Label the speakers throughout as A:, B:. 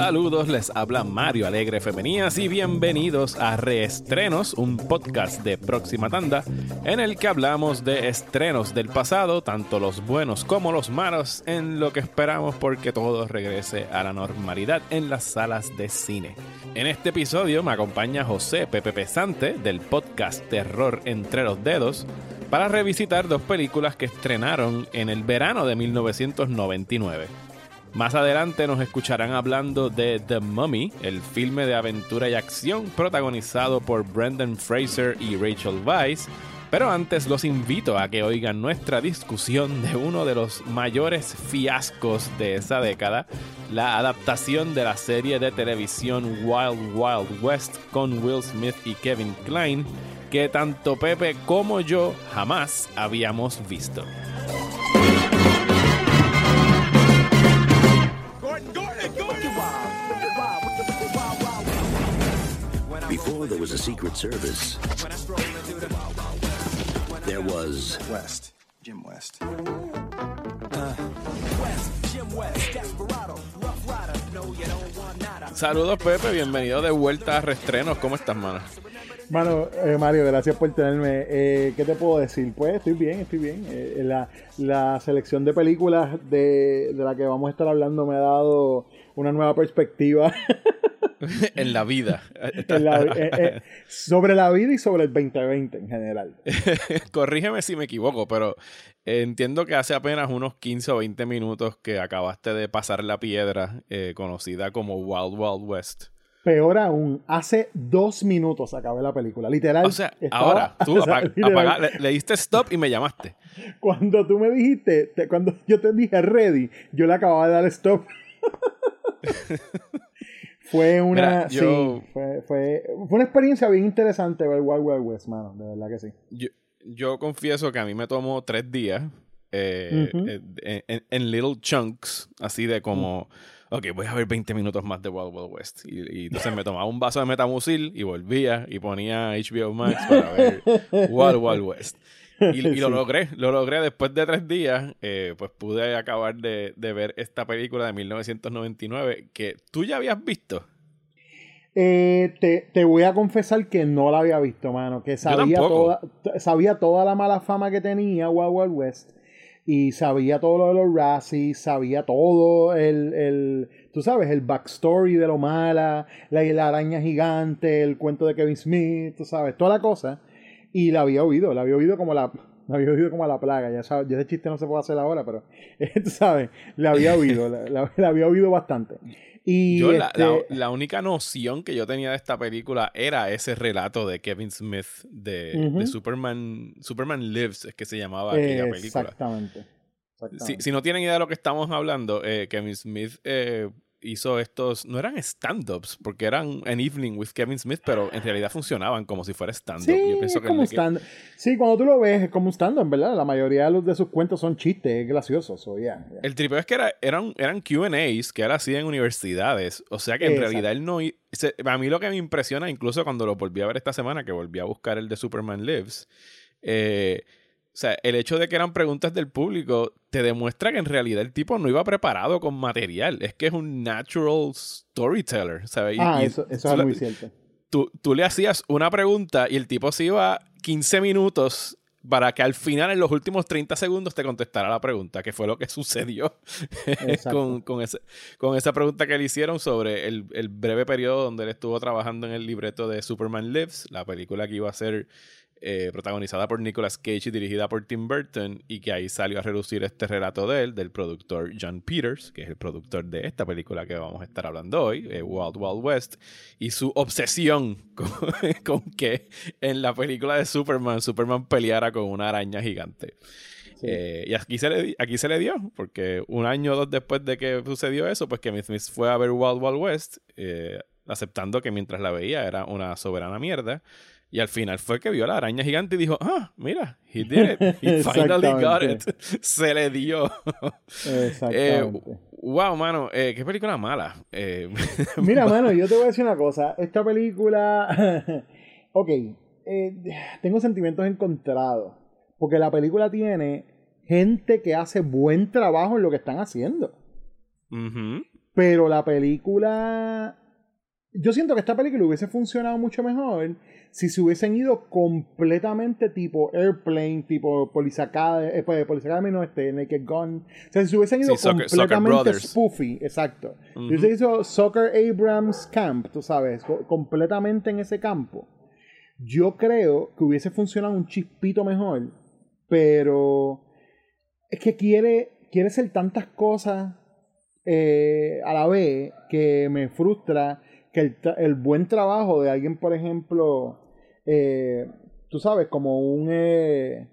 A: Saludos, les habla Mario Alegre Femenías y bienvenidos a Reestrenos, un podcast de próxima tanda en el que hablamos de estrenos del pasado, tanto los buenos como los malos, en lo que esperamos porque todo regrese a la normalidad en las salas de cine. En este episodio me acompaña José Pepe Pesante del podcast Terror entre los dedos para revisitar dos películas que estrenaron en el verano de 1999. Más adelante nos escucharán hablando de The Mummy, el filme de aventura y acción protagonizado por Brendan Fraser y Rachel Weisz. Pero antes los invito a que oigan nuestra discusión de uno de los mayores fiascos de esa década, la adaptación de la serie de televisión Wild Wild West con Will Smith y Kevin Klein, que tanto Pepe como yo jamás habíamos visto. There was a Secret Service, there was West, Jim West. Saludos Pepe, bienvenido de vuelta a Restrenos. ¿Cómo estás, mano?
B: Mano, eh, Mario, gracias por tenerme. Eh, ¿Qué te puedo decir? Pues estoy bien, estoy bien. Eh, la, la, selección de películas de, de la que vamos a estar hablando me ha dado una nueva perspectiva
A: en la vida.
B: Eh, eh, sobre la vida y sobre el 2020 en general.
A: Corrígeme si me equivoco, pero entiendo que hace apenas unos 15 o 20 minutos que acabaste de pasar la piedra eh, conocida como Wild Wild West.
B: Peor aún, hace dos minutos acabé la película, literal.
A: O sea, ahora tú le, diste stop y me llamaste.
B: Cuando tú me dijiste, cuando yo te dije ready, yo le acababa de dar stop. Fue una, sí, fue, fue, una experiencia bien interesante ver Wild Wild West, mano, de verdad que sí.
A: Yo, yo confieso que a mí me tomó tres días eh, eh, en, little chunks, así de como, ok, voy a ver 20 minutos más de Wild Wild West. Y, entonces me tomaba un vaso de metamucil y volvía y ponía HBO Max para ver Wild Wild West. Y, lo logré, lo logré después de tres días, eh, pues pude acabar de, ver esta película de 1999 que tú ya habías visto.
B: Eh, te, voy a confesar que no la había visto, mano, que sabía toda, sabía toda la mala fama que tenía Wild Wild West y sabía todo lo de los Razzies, sabía todo el, el, tú sabes, el backstory de lo mala, la, la araña gigante, el cuento de Kevin Smith, tú sabes, toda la cosa y la había oído, la había oído como la, la había oído como la plaga, ya sabes, ese chiste no se puede hacer ahora, pero tú sabes, la había oído, la, había oído bastante. Y
A: yo, la, este única noción que yo tenía de esta película era ese relato de Kevin Smith de, Superman, Superman Lives, es que se llamaba aquella película.
B: Exactamente.
A: Si, no tienen idea de lo que estamos hablando, eh, Kevin Smith eh, hizo estos, no eran stand-ups, porque eran an evening with Kevin Smith, pero en realidad funcionaban como si fuera stand-up.
B: Sí, pienso como stand sí, cuando tú lo ves es como un stand-up, ¿verdad? La mayoría de, los, de sus cuentos son chistes graciosos. So,
A: El tripeo es que era, eran, eran QAs que él hacía en universidades, o sea que en realidad él no... a mí lo que me impresiona, incluso cuando lo volví a ver esta semana, que volví a buscar el de Superman Lives, eh, o sea, el hecho de que eran preguntas del público te demuestra que en realidad el tipo no iba preparado con material. Es que es un natural storyteller, ¿sabes?
B: Ah, eso, es muy cierto.
A: Tú, tú, le hacías una pregunta y el tipo se iba 15 minutos para que al final, en los últimos 30 segundos, te contestara la pregunta, que fue lo que sucedió con, con, ese, con, esa pregunta que le hicieron sobre el, el breve periodo donde él estuvo trabajando en el libreto de Superman Lives, la película que iba a ser eh, protagonizada por Nicolas Cage y dirigida por Tim Burton, y que ahí salió a reducir este relato de él, del productor John Peters, que es el productor de esta película que vamos a estar hablando hoy, eh, Wild Wild West, y su obsesión con, que en la película de Superman, Superman peleara con una araña gigante. Eh, y aquí se, le, aquí se le dio, porque un año o dos después de que sucedió eso, pues que Smith fue a ver Wild Wild West, aceptando que mientras la veía era una soberana mierda. Y al final fue que vio la araña gigante y dijo, ah, mira, he did it. He finally got it. Se le dio. Eh, wow, mano, eh, qué película mala. Eh,
B: mira, mano, yo te voy a decir una cosa. Esta película, ok, tengo sentimientos encontrados. Porque la película tiene gente que hace buen trabajo en lo que están haciendo. Pero la película. Yo siento que esta película hubiese funcionado mucho mejor si se hubiesen ido completamente tipo Airplane, tipo Police Academy, eh, pues, Police Academy no este, Naked Gun. O sea, si se hubiesen ido completamente spoofy, exacto. Si hubiesen hizo Soccer Abrams Camp, tú sabes, completamente en ese campo. Yo creo que hubiese funcionado un chispito mejor, pero es que quiere, quiere ser tantas cosas eh, a la vez que me frustra que el, el, buen trabajo de alguien, por ejemplo, eh, tú sabes, como un... Eh,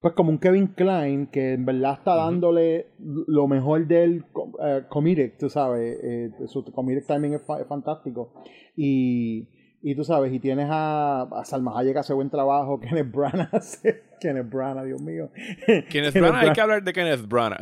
B: pues como un Kevin Klein que en verdad está dándole lo mejor del uh, comedic, tú sabes, su comedic también es, es fantástico. Y, y tú sabes, y tienes a, a Salma Hayek que hace buen trabajo, Kenneth Branagh hace... Kenneth Branagh, Dios mío.
A: Kenneth, Branagh, hay que hablar de Kenneth Branagh.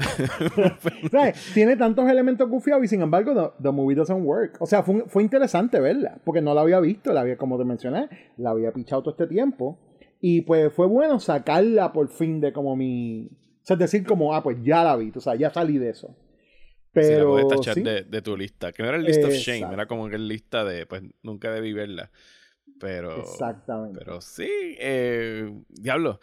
B: Tiene tantos elementos gufiados y sin embargo the, the, movie doesn't work. O sea, fue, fue interesante verla, porque no la había visto, la había, como te mencioné, la había pichado todo este tiempo. Y pues fue bueno sacarla por fin de como mi... O sea, es decir, como, ah, pues ya la vi, o sea, ya salí de eso.
A: Pero, sí, la tachar de, de, tu lista. Que no era el list of shame, era como que el lista de, pues nunca debí verla. Pero.
B: Exactamente.
A: Pero sí, eh, diablo.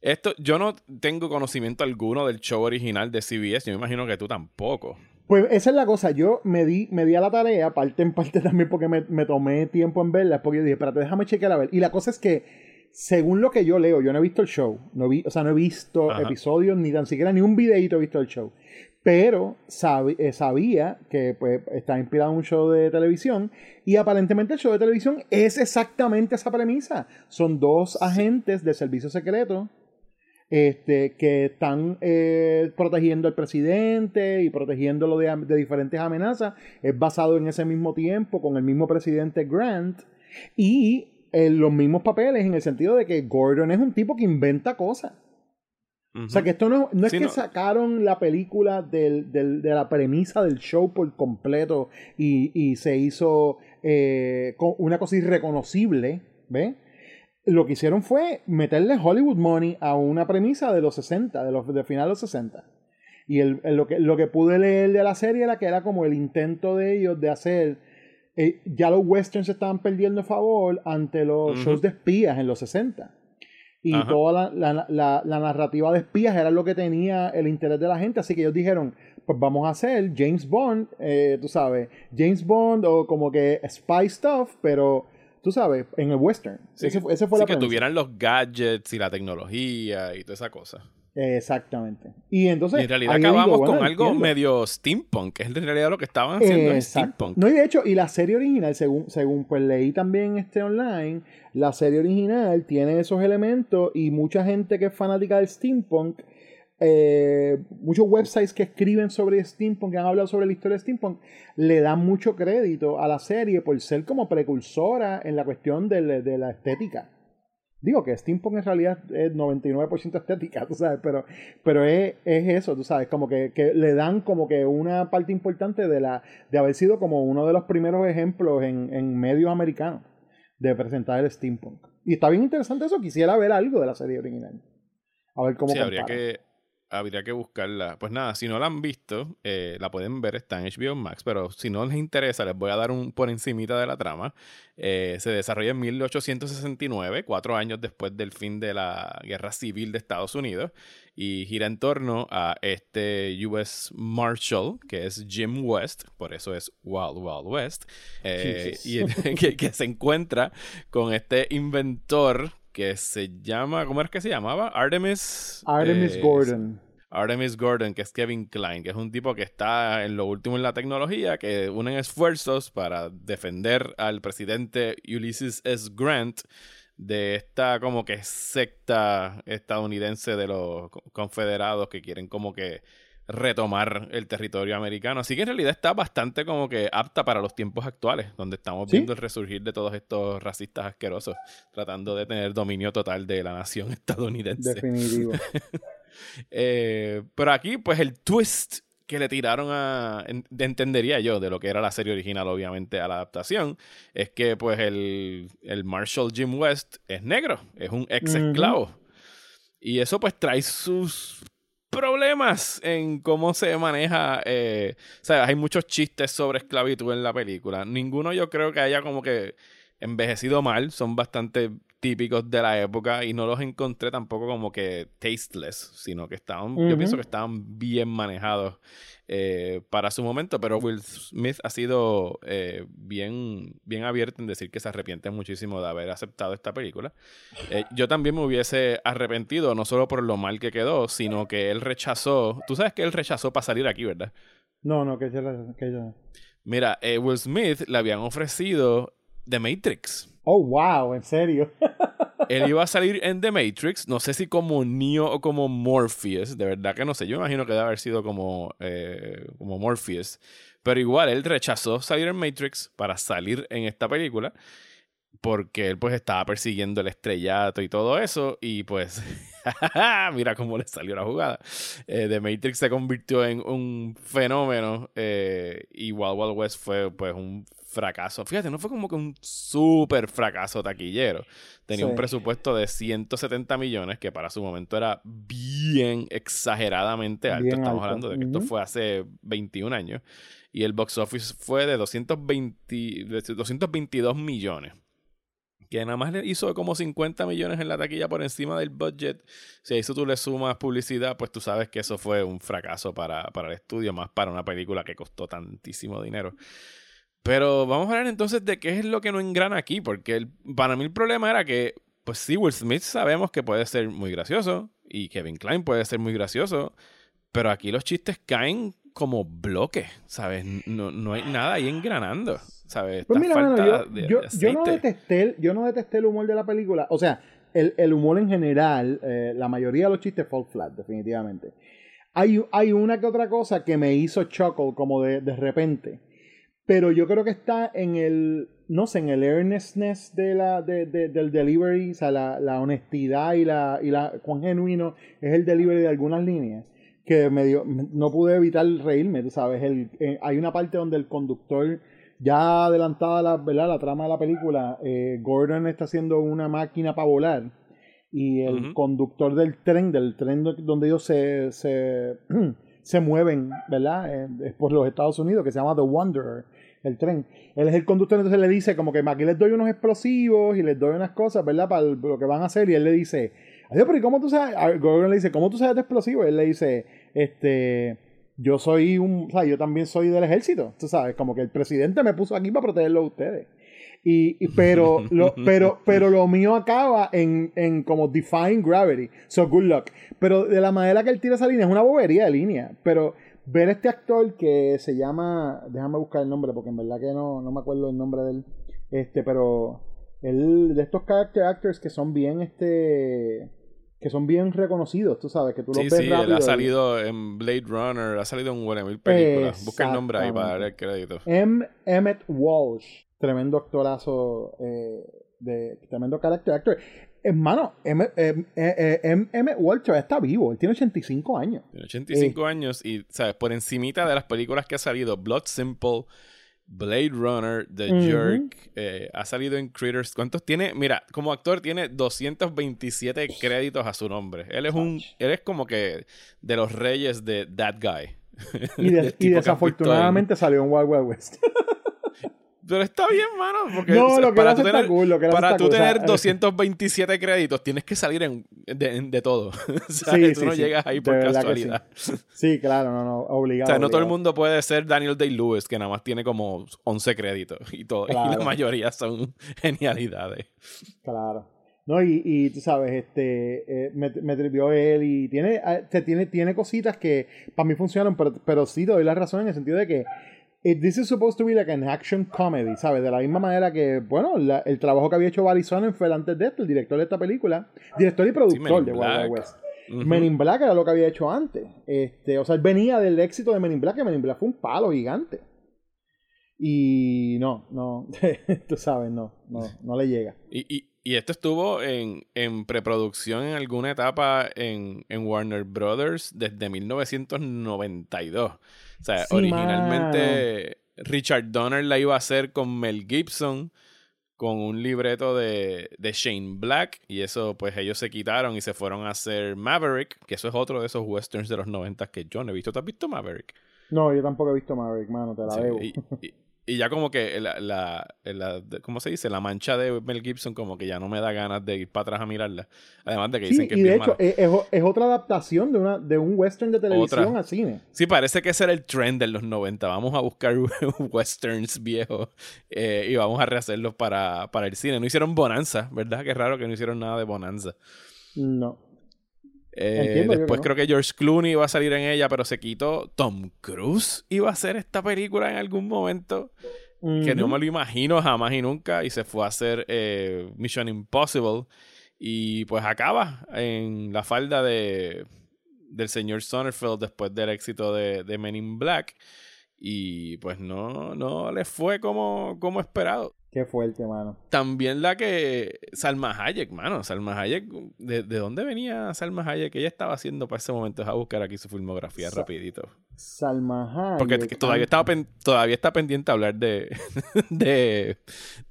A: Esto, yo no tengo conocimiento alguno del show original de CBS. Yo me imagino que tú tampoco.
B: Pues esa es la cosa. Yo me di, me di a la tarea, parte en parte también porque me, me tomé tiempo en verla, porque yo dije, espérate, déjame chequear a ver. Y la cosa es que, según lo que yo leo, yo no he visto el show. No vi, o sea, no he visto episodios, ni tan siquiera ni un videito he visto el show pero eh, sabía que pues, está inspirado en un show de televisión y aparentemente el show de televisión es exactamente esa premisa. Son dos agentes de servicio secreto este, que están eh, protegiendo al presidente y protegiéndolo de, de, diferentes amenazas. Es basado en ese mismo tiempo con el mismo presidente Grant y en los mismos papeles en el sentido de que Gordon es un tipo que inventa cosas. O sea que esto no, no es que sacaron la película del, del, de la premisa del show por completo y, y se hizo eh, una cosa irreconocible, ¿ves? Lo que hicieron fue meterle Hollywood Money a una premisa de los 60, de los de final de los 60. Y el, lo, que, lo que pude leer de la serie era que era como el intento de ellos de hacer. Eh, ya los westerns estaban perdiendo favor ante los shows de espías en los 60 y toda la, la, la, narrativa de espías era lo que tenía el interés de la gente, así que ellos dijeron, pues vamos a hacer James Bond, eh, tú sabes, James Bond o como que spy stuff, pero tú sabes, en el western. ese, ese, fue
A: sí, que tuvieran los gadgets y la tecnología y toda esa cosa.
B: Exactamente. Y entonces.
A: en realidad acabamos con algo medio steampunk, que es en realidad lo que estaban haciendo en steampunk.
B: No, y de hecho, y la serie original, según, según pues leí también este online, la serie original tiene esos elementos y mucha gente que es fanática del steampunk. Eh, muchos websites que escriben sobre steampunk, que han hablado sobre la historia de steampunk, le dan mucho crédito a la serie por ser como precursora en la cuestión de, de la estética. Digo que steampunk en realidad es 99% estética, tú sabes, pero, pero es, es, eso, tú sabes, como que, que, le dan como que una parte importante de, la, de haber sido como uno de los primeros ejemplos en, en medios americanos de presentar el steampunk. Y está bien interesante eso, quisiera ver algo de la serie original. A ver cómo
A: sí, habría que habría que buscarla. Pues nada, si no la han visto, eh, la pueden ver, está en HBO Max, pero si no les interesa, les voy a dar un por encimita de la trama. Eh, se desarrolla en 1869, cuatro años después del fin de la Guerra Civil de Estados Unidos, y gira en torno a este US Marshal, que es Jim West, por eso es Wild Wild West, eh, y que, que se encuentra con este inventor que se llama, ¿cómo es que se llamaba? Artemis.
B: Artemis eh, Gordon.
A: Artemis Gordon, que es Kevin Klein, que es un tipo que está en lo último en la tecnología, que unen esfuerzos para defender al presidente Ulysses S. Grant de esta como que secta estadounidense de los confederados que quieren como que retomar el territorio americano. Así que en realidad está bastante como que apta para los tiempos actuales, donde estamos viendo el resurgir de todos estos racistas asquerosos, tratando de tener dominio total de la nación estadounidense.
B: Definitivo.
A: Eh, pero aquí, pues el twist que le tiraron a. entendería yo de lo que era la serie original, obviamente, a la adaptación, es que, pues, el, el Marshall Jim West es negro, es un ex esclavo. Y eso, pues, trae sus problemas en cómo se maneja. Eh, o sea, hay muchos chistes sobre esclavitud en la película. Ninguno yo creo que haya como que envejecido mal. Son bastante típicos de la época y no los encontré tampoco como que tasteless, sino que estaban, yo pienso que estaban bien manejados eh, para su momento, pero Will Smith ha sido eh, bien, bien abierto en decir que se arrepiente muchísimo de haber aceptado esta película. Eh, yo también me hubiese arrepentido, no solo por lo mal que quedó, sino que él rechazó, tú sabes que él rechazó para salir aquí, ¿verdad?
B: No, no, que, que yo...
A: Mira, Will Smith le habían ofrecido The Matrix.
B: Oh, wow, en serio.
A: Él iba a salir en The Matrix, no sé si como Neo o como Morpheus, de verdad que no sé, yo me imagino que debe haber sido como, eh, como Morpheus, pero igual él rechazó salir en Matrix para salir en esta película porque él pues estaba persiguiendo el estrellato y todo eso y pues mira cómo le salió la jugada. Eh, The Matrix se convirtió en un fenómeno eh, y Wild Wild West fue pues un fracaso. Fíjate, no fue como que un súper fracaso taquillero. Tenía un presupuesto de 170 millones, que para su momento era bien exageradamente alto. Estamos hablando de que esto fue hace 21 años. Y el box office fue de, 220, 222 millones que nada más le hizo como 50 millones en la taquilla por encima del budget. Si a eso tú le sumas publicidad, pues tú sabes que eso fue un fracaso para, para el estudio, más para una película que costó tantísimo dinero. Pero vamos a hablar entonces de qué es lo que no engrana aquí, porque el, para mí el problema era que, pues sí, Will Smith sabemos que puede ser muy gracioso y Kevin Klein puede ser muy gracioso, pero aquí los chistes caen como bloques, ¿sabes? No, no hay nada ahí engranando, ¿sabes?
B: Pues mira, yo, yo, no detesté, yo no detesté el humor de la película, o sea, el, el humor en general, eh, la mayoría de los chistes fall flat, definitivamente. Hay, hay una que otra cosa que me hizo chuckle como de, de repente pero yo creo que está en el, no sé, en el earnestness de la, de, del delivery, o sea, la, la, honestidad y la, y la cuán genuino es el delivery de algunas líneas, que me dio, no pude evitar reírme, tú sabes, el, eh, hay una parte donde el conductor, ya adelantada la, ¿verdad? la trama de la película, eh, Gordon está haciendo una máquina para volar y el conductor del tren, del tren donde ellos se, se se mueven, ¿verdad? Eh, por los Estados Unidos, que se llama The Wanderer, el tren. Él es el conductor, entonces le dice como que aquí les doy unos explosivos y les doy unas cosas, ¿verdad? Para lo que van a hacer. Y él le dice, adiós, pero ¿y cómo tú sabes? Gordon le dice, ¿cómo tú sabes de explosivos? Y él le dice, este, yo soy un, o sea, yo también soy del ejército, tú sabes, como que el presidente me puso aquí para protegerlo a ustedes. Y, pero, lo, pero, pero lo mío acaba en, en como defying gravity. So good luck. Pero de la manera que él tira esa línea es una bobería de línea. Pero ver este actor que se llama. Déjame buscar el nombre porque en verdad que no, no me acuerdo el nombre de él. Este, pero. Él, de estos character actors que son bien este que son bien reconocidos, tú sabes, que tú
A: los ves sí, él ha salido en Blade Runner, ha salido en buenas mil películas. Busca el nombre ahí para dar el crédito.
B: M. Emmett Walsh tremendo actorazo, eh, de tremendo carácter actor. Hermano, M. M, M, Walter está vivo, él tiene 85 años.
A: Tiene 85 eh, años y, ¿sabes? Por encimita de las películas que ha salido, Blood Simple, Blade Runner, The Jerk, eh, ha salido en Critters. ¿Cuántos tiene? Mira, como actor tiene 227 créditos a su nombre. Él es un, él es como que de los reyes de That Guy.
B: Y, y desafortunadamente salió en Wild Wild West.
A: Pero está bien, mano. Porque no, lo que para tú tener, cool, para tú tener 227 créditos tienes que salir en, de, todo. o sea, sí, tú no llegas ahí por casualidad.
B: Sí. claro, no, no, obligado.
A: O sea,
B: no
A: todo el mundo puede ser Daniel Day-Lewis, que nada más tiene como 11 créditos y todo. Y la mayoría son genialidades.
B: Claro. No, y, y tú sabes, este, eh, me, me trivió él y tiene, eh, tiene, tiene cositas que para mí funcionan, pero, pero sí te doy la razón en el sentido de que this is supposed to be like an action comedy, ¿sabes? De la misma manera que, bueno, el trabajo que había hecho Barry Sonnenfeld antes de esto, el director de esta película, director y productor de Wild West. Men in Black era lo que había hecho antes. Este, o sea, él venía del éxito de Men in Black, que Men in Black fue un palo gigante. Y no, no, tú sabes, no, no, no le llega.
A: Y, y, y esto estuvo en, en, preproducción en alguna etapa en, en Warner Brothers desde 1992. O sea, originalmente Richard Donner la iba a hacer con Mel Gibson, con un libreto de, de, Shane Black y eso pues ellos se quitaron y se fueron a hacer Maverick, que eso es otro de esos westerns de los 90 que yo no he visto. ¿Tú has visto Maverick?
B: No, yo tampoco he visto Maverick, mano, te la debo.
A: Y ya como que la, la, la, ¿cómo se dice? La mancha de Mel Gibson como que ya no me da ganas de ir para atrás a mirarla. Además de que dicen que
B: y de hecho es, es, otra adaptación de, una, de un western de televisión a cine.
A: Sí, parece que ese era el trend de los 90. Vamos a buscar westerns viejos eh, y vamos a rehacerlos para, para el cine. No hicieron Bonanza, ¿verdad? Qué raro que no hicieron nada de Bonanza.
B: No.
A: Eh, después creo que George Clooney iba a salir en ella, pero se quitó. Tom Cruise iba a hacer esta película en algún momento. Que no me lo imagino jamás y nunca. Y se fue a hacer eh, Mission Impossible. Y pues acaba en la falda de, del señor Sonnerfeld después del éxito de, de Men in Black. Y pues no, no le fue como, como esperado.
B: Qué fuerte, mano.
A: También la que. Salma Hayek, mano. Salma Hayek. ¿De, dónde venía Salma Hayek? Ella estaba haciendo para ese momento. a buscar aquí su filmografía rapidito.
B: Salma Hayek.
A: Porque todavía, estaba todavía está pendiente hablar de. de.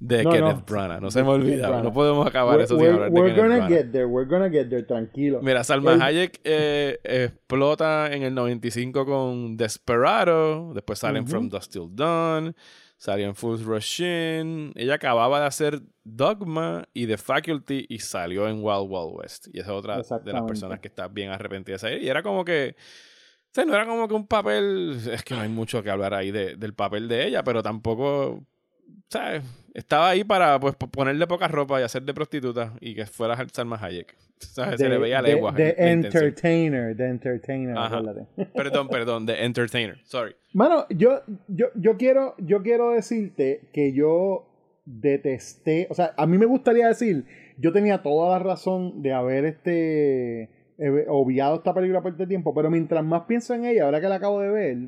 A: de Kenneth Branagh. No se me olvida. No podemos acabar eso sin hablar de
B: Kenneth gonna get there. We're gonna get there. Tranquilo.
A: Mira, Salma Hayek eh, explota en el 95 con Desperado. Después salen From Dust Till Dawn. Salió en Full Russian. Ella acababa de hacer Dogma y The Faculty y salió en Wild Wild West. Y esa es otra de las personas que está bien arrepentida de salir. Y era como que. O sea, no era como que un papel. Es que no hay mucho que hablar ahí del papel de ella, pero tampoco. ¿Sabes? Estaba ahí para pues, ponerle poca ropa y hacer de prostituta y que fuera Salma Hayek. ¿Sabes? Se le veía legua.
B: De entertainer, de entertainer,
A: Perdón, perdón, de entertainer, sorry.
B: Mano, yo, yo, yo, quiero, yo quiero decirte que yo detesté, o sea, a mí me gustaría decir, yo tenía toda la razón de haber este obviado esta película por este tiempo, pero mientras más pienso en ella, ahora que la acabo de ver,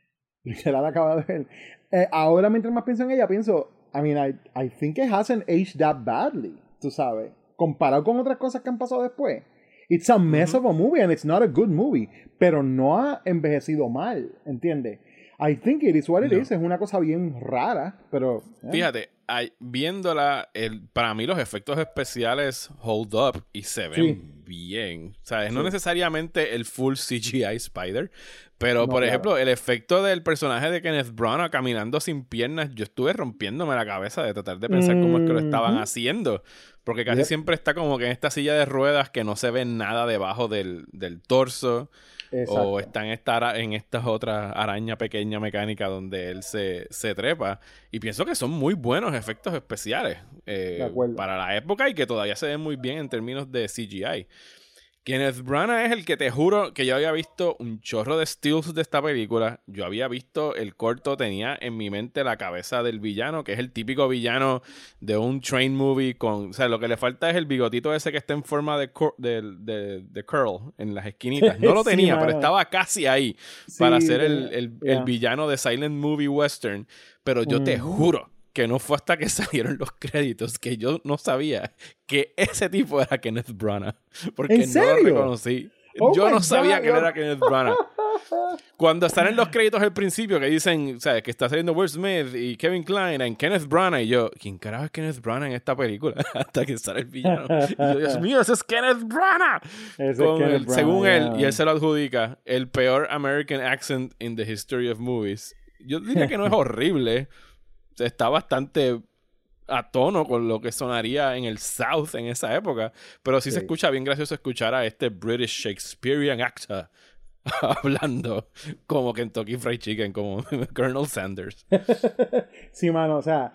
B: literal la acabo de ver, eh, ahora mientras más pienso en ella, pienso, I mean, I, I think it hasn't aged that badly, tú sabes comparado con otras cosas que han pasado después. It's a mess of a movie and it's not a good movie. Pero no ha envejecido mal, ¿entiendes? I think it is what it is. Es una cosa bien rara, pero...
A: Eh. Fíjate, viéndola, el, para mí los efectos especiales hold up y se ven bien. O sea, no necesariamente el full CGI Spider, pero por ejemplo, el efecto del personaje de Kenneth Branagh caminando sin piernas, yo estuve rompiéndome la cabeza de tratar de pensar cómo es que lo estaban haciendo. Porque casi siempre está como que en esta silla de ruedas que no se ve nada debajo del, del torso. O está en esta, en estas otras araña pequeña mecánica donde él se, se trepa. Y pienso que son muy buenos efectos especiales eh, para la época y que todavía se ven muy bien en términos de CGI. Kenneth Branagh es el que te juro que yo había visto un chorro de stills de esta película. Yo había visto el corto, tenía en mi mente la cabeza del villano, que es el típico villano de un train movie con... O sea, lo que le falta es el bigotito ese que está en forma de, de, curl en las esquinitas. No lo tenía, pero estaba casi ahí para ser el, villano de Silent Movie Western. Pero yo te juro que no fue hasta que salieron los créditos que yo no sabía que ese tipo era Kenneth Branagh. Porque no lo reconocí. Oh yo no sabía que era Kenneth Branagh. Cuando están en los créditos al principio que dicen, ¿sabes? Que está saliendo Will Smith y Kevin Klein en Kenneth Branagh. Y yo, ¿quién carajo es Kenneth Branagh en esta película? Hasta que sale el villano. Y yo, Dios mío, ese es Kenneth Branagh. según él, y él se lo adjudica, el peor American accent in the history of movies. Yo diría que no es horrible está bastante a tono con lo que sonaría en el South en esa época. Pero sí, se escucha bien gracioso escuchar a este British Shakespearean actor hablando como Kentucky Fried Chicken, como Colonel Sanders.
B: sí, mano, o sea,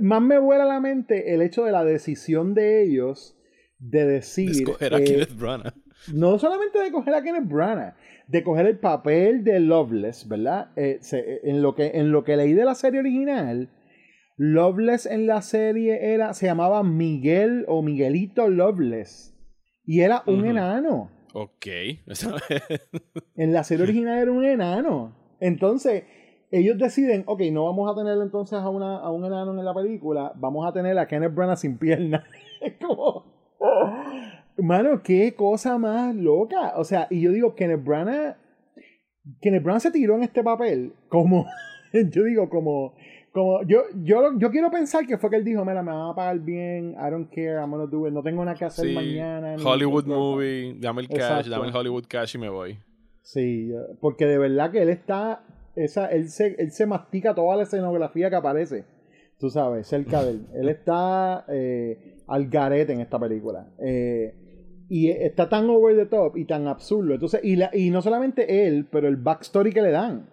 B: más me vuela a la mente el hecho de la decisión de ellos de decir. De
A: escoger a eh, Kenneth Branagh.
B: No solamente de coger a Kenneth Branagh, de coger el papel de Loveless, ¿verdad? Eh, en, lo que, en lo que leí de la serie original, Loveless en la serie era, se llamaba Miguel o Miguelito Loveless. Y era un enano.
A: Ok.
B: en la serie original era un enano. Entonces, ellos deciden, ok, no vamos a tener entonces a, una, a un enano en la película, vamos a tener a Kenneth Branagh sin pierna. es como... Mano, qué cosa más loca. O sea, y yo digo, Kenneth Branagh. Kenneth Branagh se tiró en este papel como. yo digo, como. como yo, yo, yo quiero pensar que fue que él dijo, mira, me van a pagar bien, I don't care, I'm gonna do it, no tengo nada que hacer mañana.
A: Hollywood movie, dame el cash, dame el Hollywood cash y me voy.
B: Sí, porque de verdad que él está, esa, él se, él se mastica toda la escenografía que aparece, tú sabes, cerca de él. Él está eh, al garete en esta película. Eh, y está tan over the top y tan absurdo. Entonces, y, la, y no solamente él, pero el backstory que le dan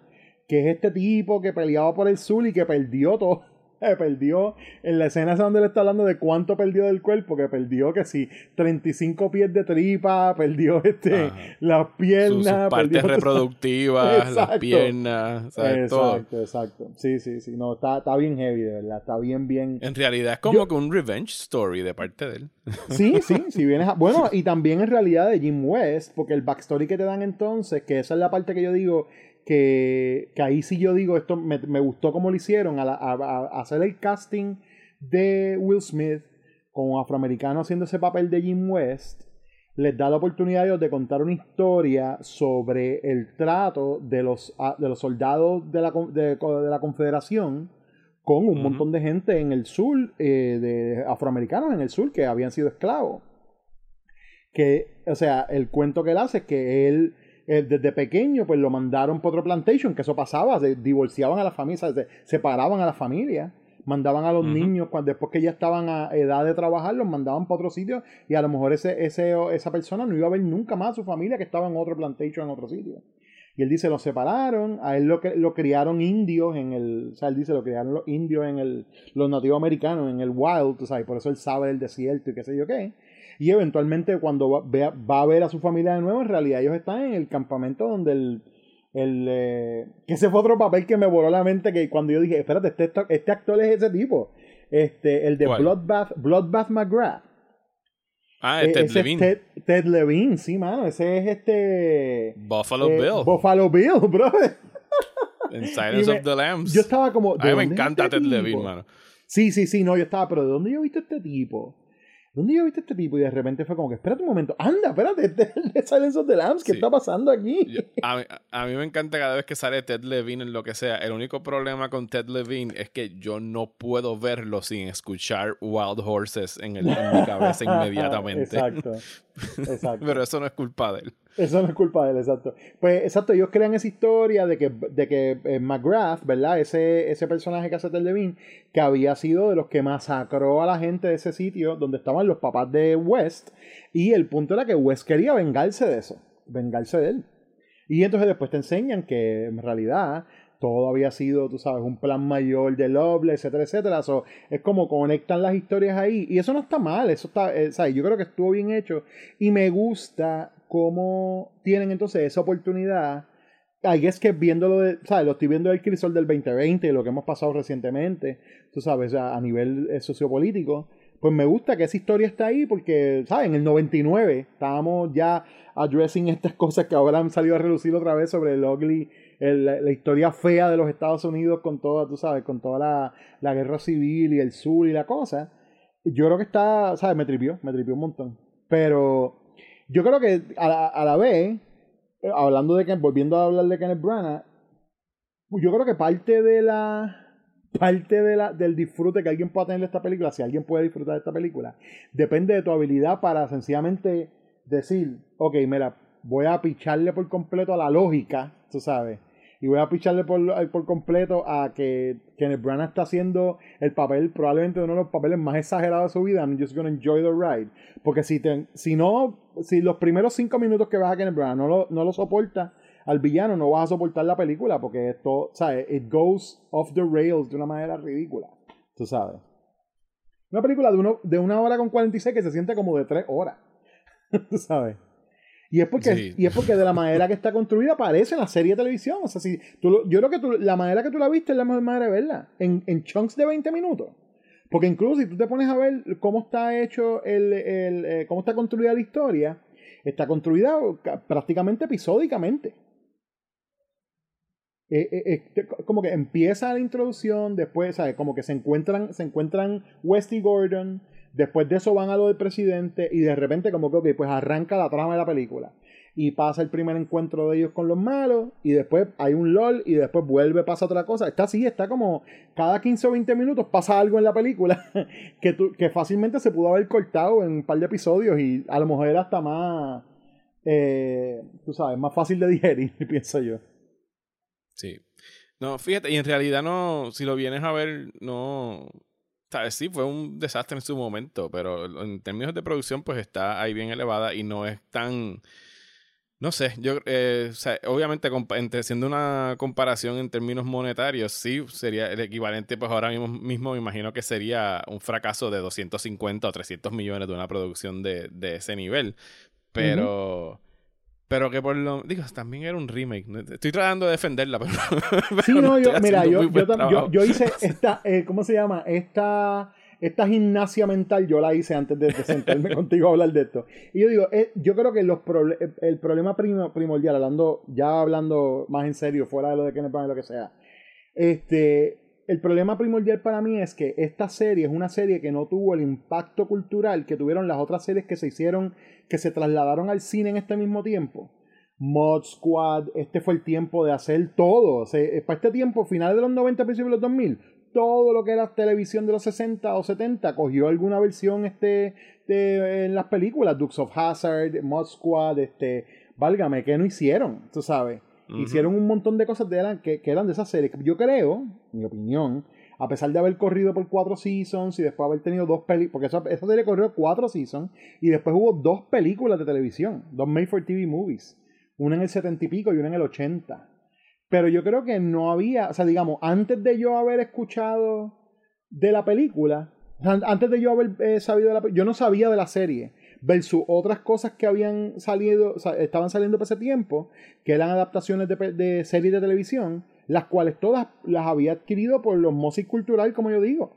B: que es este tipo que peleaba por el sur y que perdió todo. perdió. En la escena donde le está hablando de cuánto perdió del cuerpo, que perdió que si 35 pies de tripa, perdió este las piernas, sus,
A: partes reproductivas, las piernas,
B: exacto, exacto. Sí, sí, sí, no, está, está bien heavy, de verdad, está bien, bien.
A: En realidad es como que un revenge story de parte de él.
B: Sí, sí, si vienes a... Bueno, y también en realidad de Jim West, porque el backstory que te dan entonces, que esa es la parte que yo digo que, ahí sí yo digo, esto me, gustó como lo hicieron, a, hacer el casting de Will Smith con afroamericano haciendo ese papel de Jim West, les da la oportunidad de contar una historia sobre el trato de los, de los soldados de la, de, la Confederación con un montón de gente en el sur, eh, de afroamericanos en el sur que habían sido esclavos. Que, o sea, el cuento que él hace es que él eh, desde pequeño, pues lo mandaron por otro plantation, que eso pasaba, se divorciaban a la familia, se separaban a la familia, mandaban a los niños, cuando, después que ya estaban a edad de trabajar, los mandaban para otro sitio y a lo mejor ese, ese, esa persona no iba a ver nunca más a su familia que estaba en otro plantation en otro sitio. Y él dice, lo separaron, a él lo, lo criaron indios en el, o sea, él dice, lo criaron los indios en el, los nativos americanos, en el wild, tú sabes, por eso él sabe del desierto y qué sé yo qué y eventualmente cuando va, va, a ver a su familia de nuevo, en realidad ellos están en el campamento donde el... el eh, que ese fue otro papel que me voló la mente que cuando yo dije, espérate, este, este actor es ese tipo. Este, el de Bloodbath, Bloodbath McGrath.
A: Ah, es Ted Levine.
B: Ted, Levine, sí, mano. Ese es este.
A: Buffalo eh, Bill.
B: Buffalo Bill, bro.
A: En Silence of the Lambs.
B: Yo estaba como.
A: A mí me encanta este Ted Levine, mano.
B: Sí, sí, sí, no, yo estaba, pero ¿de dónde yo he visto este tipo? ¿Dónde yo viste este tipo? Y de repente fue como que, espérate un momento, anda, espérate, de Silence of the Lambs, ¿qué está pasando aquí?
A: a, mí, a, mí, me encanta cada vez que sale Ted Levine en lo que sea. El único problema con Ted Levine es que yo no puedo verlo sin escuchar Wild Horses en, el, en mi cabeza inmediatamente.
B: Exacto. Exacto.
A: Pero eso no es culpa de él.
B: Eso no es culpa de él, exacto. Pues exacto, ellos crean esa historia de que, de que eh, McGrath, ¿verdad? Ese, ese personaje que hace Levine, que había sido de los que masacró a la gente de ese sitio donde estaban los papás de West. Y el punto era que West quería vengarse de eso, vengarse de él. Y entonces después te enseñan que en realidad todo había sido, tú sabes, un plan mayor de Loble, etcétera, etcétera. es como conectan las historias ahí. Y eso no está mal, eso está, eh, ¿sabes? Yo creo que estuvo bien hecho. Y me gusta cómo tienen entonces esa oportunidad. Ahí es que viéndolo, de, ¿sabes? Lo estoy viendo del crisol del 2020 y lo que hemos pasado recientemente, tú sabes, a nivel eh, sociopolítico. Pues me gusta que esa historia está ahí porque, ¿sabes? En el 99 estábamos ya addressing estas cosas que ahora han salido a relucir otra vez sobre el ugly la historia fea de los Estados Unidos con toda, tú sabes, con toda la, la, guerra civil y el sur y la cosa. Yo creo que está, ¿sabes? Me tripió, me tripió un montón. Pero yo creo que a la, a la vez, hablando de que, volviendo a hablar de Kenneth Branagh, yo creo que parte de la parte de la, del disfrute que alguien pueda tener de esta película, si alguien puede disfrutar de esta película, depende de tu habilidad para sencillamente decir, ok, mira, voy a picharle por completo a la lógica, tú sabes, y voy a picharle por, por completo a que Kenneth Branagh está haciendo el papel, probablemente uno de los papeles más exagerados de su vida. I'm just gonna enjoy the ride. Porque si, te, si no, si los primeros cinco minutos que vas a Kenneth Branagh no lo, no lo soporta al villano, no vas a soportar la película porque esto, ¿sabes? It goes off the rails de una manera ridícula. Tú sabes. Una película de, uno, de una hora con 46 que se siente como de tres horas. tú sabes. Y es porque, y es porque de la manera que está construida aparece en la serie de televisión. O sea, si tú, yo creo que tú, la manera que tú la viste es la mejor manera de verla. En, en chunks de 20 minutos. Porque incluso si tú te pones a ver cómo está hecho el, el eh, cómo está construida la historia, está construida prácticamente episódicamente. Eh, eh, como que empieza la introducción, después, ¿sabes? Como que se encuentran, se encuentran West y Gordon, Después de eso van a lo del presidente y de repente como que, ok, pues arranca la trama de la película. Y pasa el primer encuentro de ellos con los malos y después hay un LOL y después vuelve, pasa otra cosa. Está así, está como cada 15 o 20 minutos pasa algo en la película que, que fácilmente se pudo haber cortado en un par de episodios y a lo mejor era hasta más, eh, tú sabes, más fácil de digerir, pienso yo.
A: Sí. No, fíjate, y en realidad no, si lo vienes a ver, no, ¿sabes? Sí, fue un desastre en su momento, pero en términos de producción, pues está ahí bien elevada y no es tan... No sé, yo, eh, o sea, obviamente, siendo una comparación en términos monetarios, sí, sería el equivalente, pues ahora mismo, mismo me imagino que sería un fracaso de 250 o 300 millones de una producción de, de ese nivel. Pero... Pero que por lo. Digo, también era un remake. Estoy tratando de defenderla, pero.
B: sí, no, yo, mira, yo, yo, yo, hice esta. Eh, ¿Cómo se llama? Esta. Esta gimnasia mental yo la hice antes de, sentarme contigo a hablar de esto. Y yo digo, eh, yo creo que los el problema primordial, hablando, ya hablando más en serio, fuera de lo de que lo que sea, este, el problema primordial para mí es que esta serie es una serie que no tuvo el impacto cultural que tuvieron las otras series que se hicieron, que se trasladaron al cine en este mismo tiempo. Mod Squad, este fue el tiempo de hacer todo. O sea, eh, para este tiempo, finales de los 90, principios de los 2000, todo lo que era televisión de los 60 o 70 cogió alguna versión este, de, en las películas, Dukes of Hazard, Mod Squad, este, válgame, que no hicieron, tú sabes. Hicieron un montón de cosas de que, que, eran de esa serie. Yo creo, mi opinión, a pesar de haber corrido por cuatro seasons y después haber tenido dos películas, porque esa, esa, serie corrió cuatro seasons y después hubo dos películas de televisión, dos made for TV movies, una en el setenta y pico y una en el ochenta. Pero yo creo que no había, o sea, digamos, antes de yo haber escuchado de la película, antes de yo haber eh, sabido de la yo no sabía de la serie versus otras cosas que habían salido, estaban saliendo por ese tiempo, que eran adaptaciones de, series de televisión, las cuales todas las había adquirido por los Mossis Cultural, como yo digo.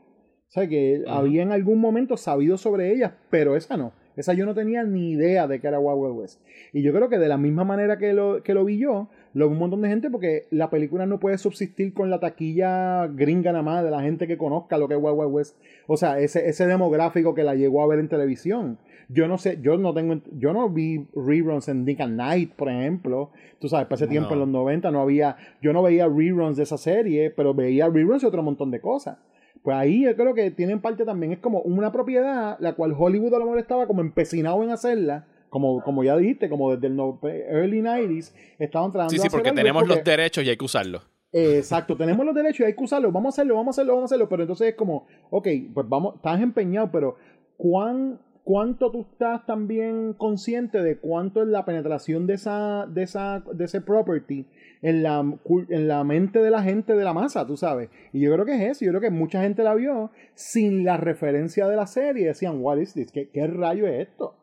B: O sea, que había en algún momento sabido sobre ellas, pero esa no. Esa yo no tenía ni idea de que era Wild West. Y yo creo que de la misma manera que lo, que lo vi yo, lo vi un montón de gente porque la película no puede subsistir con la taquilla gringa nada más de la gente que conozca lo que es Wild West. O sea, ese, ese demográfico que la llegó a ver en televisión. Yo no sé, yo no tengo, yo no vi reruns en Nick and Night, por ejemplo. Tú sabes, para ese tiempo en los 90 no había, yo no veía reruns de esa serie, pero veía reruns de otro montón de cosas. Pues ahí yo creo que tienen parte también, es como una propiedad la cual Hollywood a lo mejor estaba como empecinado en hacerla, como, como ya dijiste, como desde el early 90s, estaban tratando
A: Sí, sí, porque tenemos los derechos y hay que usarlos.
B: exacto, tenemos los derechos y hay que usarlos, vamos a hacerlo, vamos a hacerlo, vamos a hacerlo, pero entonces es como, ok, pues vamos, estás empeñado, pero ¿cuán, ¿cuánto tú estás también consciente de cuánto es la penetración de esa, de esa, de ese property en la, en la mente de la gente de la masa, tú sabes. Y yo creo que es eso, yo creo que mucha gente la vio sin la referencia de la serie. Decían, what is this? ¿Qué, qué rayo es esto?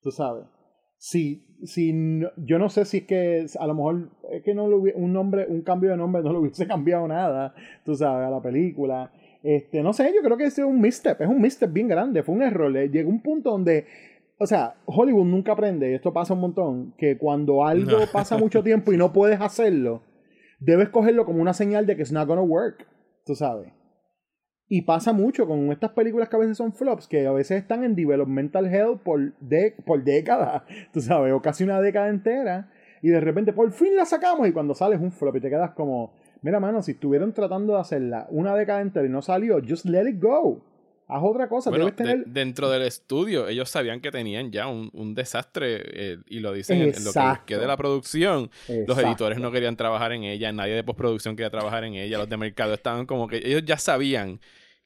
B: Tú sabes. Si, si yo no sé si es que a lo mejor es que no lo un nombre, un cambio de nombre no le hubiese cambiado nada, tú sabes, a la película. Este, no sé, yo creo que es un misstep, es un misstep bien grande, fue un error. Llegó un punto donde o sea, Hollywood nunca aprende, y esto pasa un montón, que cuando algo pasa mucho tiempo y no puedes hacerlo, debes cogerlo como una señal de que it's not gonna work, tú sabes. Y pasa mucho con estas películas que a veces son flops, que a veces están en developmental hell por, de, por décadas, tú sabes, o casi una década entera, y de repente por fin la sacamos y cuando sales un flop y te quedas como, mira mano, si estuvieron tratando de hacerla una década entera y no salió, just let it go. Haz otra cosa, debes tener...
A: dentro del estudio, ellos sabían que tenían ya un, desastre, eh, y lo dicen en, lo que de la producción. Los editores no querían trabajar en ella, nadie de postproducción quería trabajar en ella, los de mercado estaban como que ellos ya sabían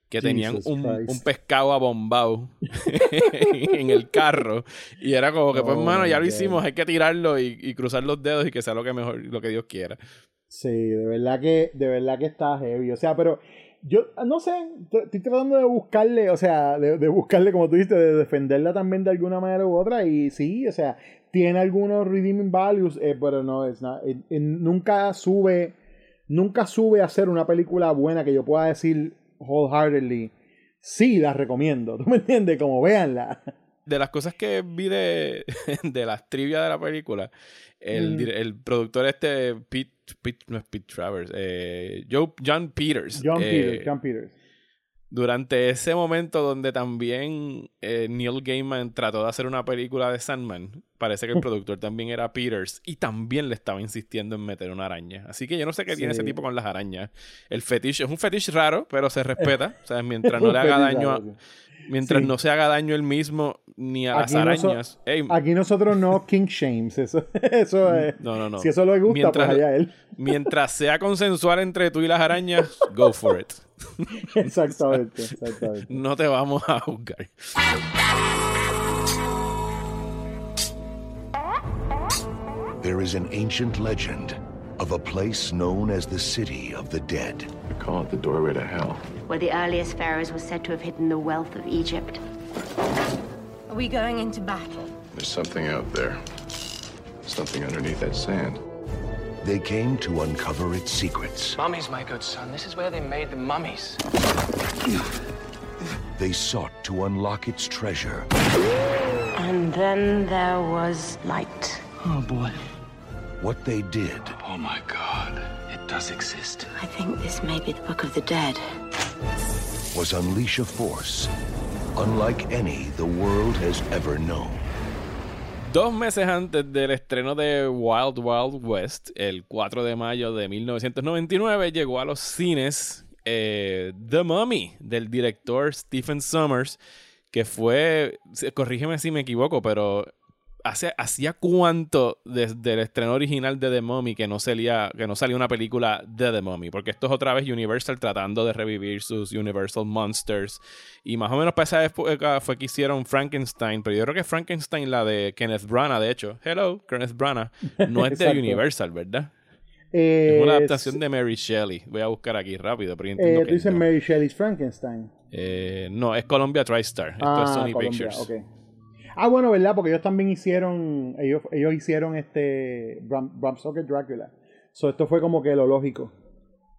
A: que tenían un, pescado abombado en el carro. Y era como que, pues, mano, ya lo hicimos, hay que tirarlo y, y, cruzar los dedos y que sea lo que mejor, lo que Dios quiera.
B: Sí, de verdad que, de verdad que está heavy. O sea, pero yo ah, no sé, estoy tratando de buscarle, o sea, de, buscarle, como tú dijiste, de defenderla también de alguna manera u otra. Y sí, o sea, tiene algunos redeeming values, eh, pero no, eh, eh, nunca sube, nunca sube a ser una película buena que yo pueda decir wholeheartedly. Sí, la recomiendo, ¿tú me entiendes? Como véanla.
A: De las cosas que vi de, de las trivias de la película, el, mm. el productor este, Pete no es Pete Travers, eh, Joe, John Peters.
B: John eh, Peters, John Peters.
A: Durante ese momento donde también eh, Neil Gaiman trató de hacer una película de Sandman, parece que el productor también era Peters y también le estaba insistiendo en meter una araña. Así que yo no sé qué tiene ese tipo con las arañas. El fetiche es un fetiche raro, pero se respeta. o sea, mientras no le haga daño a, Mientras no se haga daño él mismo ni a las arañas.
B: aquí nosotros no king shames. Eso, eso es. No, no, no. Si eso le gusta, pues mientras, pues allá él.
A: mientras sea consensual entre tú y las arañas, go for it.
B: exactamente, exactamente.
A: No te vamos a juzgar.
C: There is an ancient legend of a place known as the City of the Dead.
D: We call it the doorway to hell.
E: Where the earliest pharaohs were said to have hidden the wealth of Egypt.
F: Are we going into battle?
D: There's something out there. Something underneath that sand.
C: They came to uncover its secrets.
G: Mummies, my good son. This is where they made the mummies.
C: They sought to unlock its treasure.
E: And then there was light.
G: Oh, boy.
C: What they did.
G: Oh my god, it does exist.
E: I think this may be the Book of the Dead.
C: Was unleash a force unlike any the world has ever known.
A: Dos meses antes del estreno de Wild Wild West, el 4 de mayo de 1999, llegó a los cines eh, The Mummy del director Stephen Sommers, que fue, corrígeme si me equivoco, pero hacía cuánto desde el estreno original de The Mummy que no salía que no salía una película de The Mummy porque esto es otra vez Universal tratando de revivir sus Universal Monsters. Y más o menos para esa época fue que hicieron Frankenstein pero yo creo que Frankenstein la de Kenneth Branagh de hecho. Hello Kenneth Branagh. No es de Universal ¿verdad? es una adaptación de Mary Shelley. Voy a buscar aquí rápido pero
B: eh, tú dices Mary Shelley's Frankenstein.
A: Eh, no es Columbia TriStar. Esto es ah, Sony Pictures
B: Ah, bueno, ¿verdad? Porque ellos también hicieron, ellos, ellos hicieron este Bram, Stoker Drácula. So, esto fue como que lo lógico.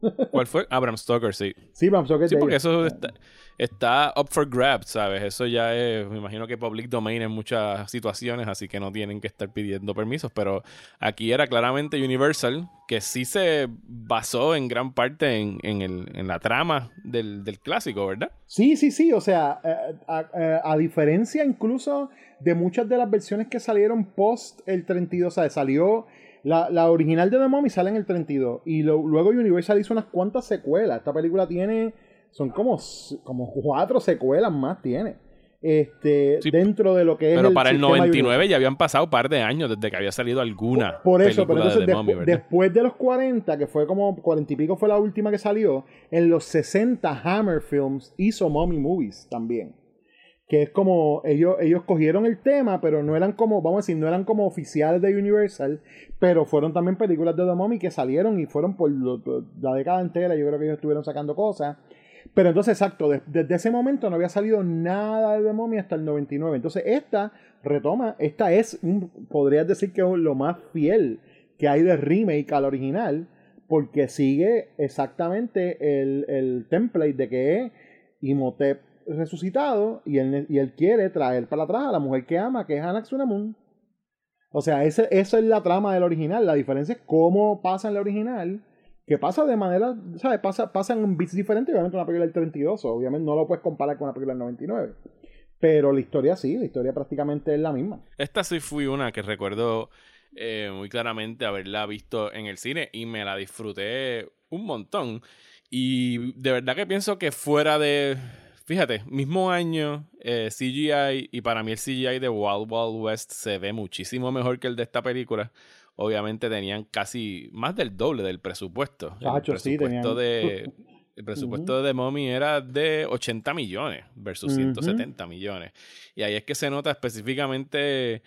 A: ¿Cuál fue? Ah, Bram Stoker, sí.
B: Sí, Bram Stoker.
A: Sí, porque eso está, está, up for grabs, ¿sabes? Eso ya es, me imagino que public domain en muchas situaciones, así que no tienen que estar pidiendo permisos, pero aquí era claramente Universal, que sí se basó en gran parte en, en, el, en la trama del, del, clásico, ¿verdad?
B: Sí, sí, sí, o sea, eh, a, a, a diferencia incluso de muchas de las versiones que salieron post el 32, o sea, salió la, la original de The Mummy sale en el 32 y luego Universal hizo unas cuantas secuelas. Esta película tiene, son como, como cuatro secuelas más tiene. Este, dentro de lo que
A: es. Pero para el 99 ya habían pasado un par de años desde que había salido alguna.
B: Por, eso, pero entonces de después de los 40, que fue como 40 y pico fue la última que salió, en los 60 Hammer Films hizo Mummy Movies también que es como ellos, ellos cogieron el tema, pero no eran como, vamos a decir, no eran como oficiales de Universal, pero fueron también películas de The Mummy que salieron y fueron por la década entera, yo creo que ellos estuvieron sacando cosas. Pero entonces, exacto, desde ese momento no había salido nada de The Mummy hasta el 99. Entonces, esta retoma, esta es, podrías decir que es lo más fiel que hay de remake al original, porque sigue exactamente el, el template de que es Imhotep resucitado y él, y él quiere traer para atrás a la mujer que ama, que es Anak Sunamun. O sea, ese, esa es la trama del original. La diferencia es cómo pasa en la original, que pasa de manera, ¿sabes? Pasa, pasa en bits diferentes. Obviamente una película del 32, obviamente no lo puedes comparar con una película del 99. Pero la historia sí, la historia prácticamente es la misma.
A: Esta sí fui una que recuerdo eh, muy claramente haberla visto en el cine y me la disfruté un montón. Y de verdad que pienso que fuera de Fíjate, mismo año, eh, CGI, y para mí el CGI de Wild Wild West se ve muchísimo mejor que el de esta película. Obviamente tenían casi más del doble del presupuesto. el presupuesto de el presupuesto de The Mommy era de 80 millones versus 170 millones. Y ahí es que se nota específicamente,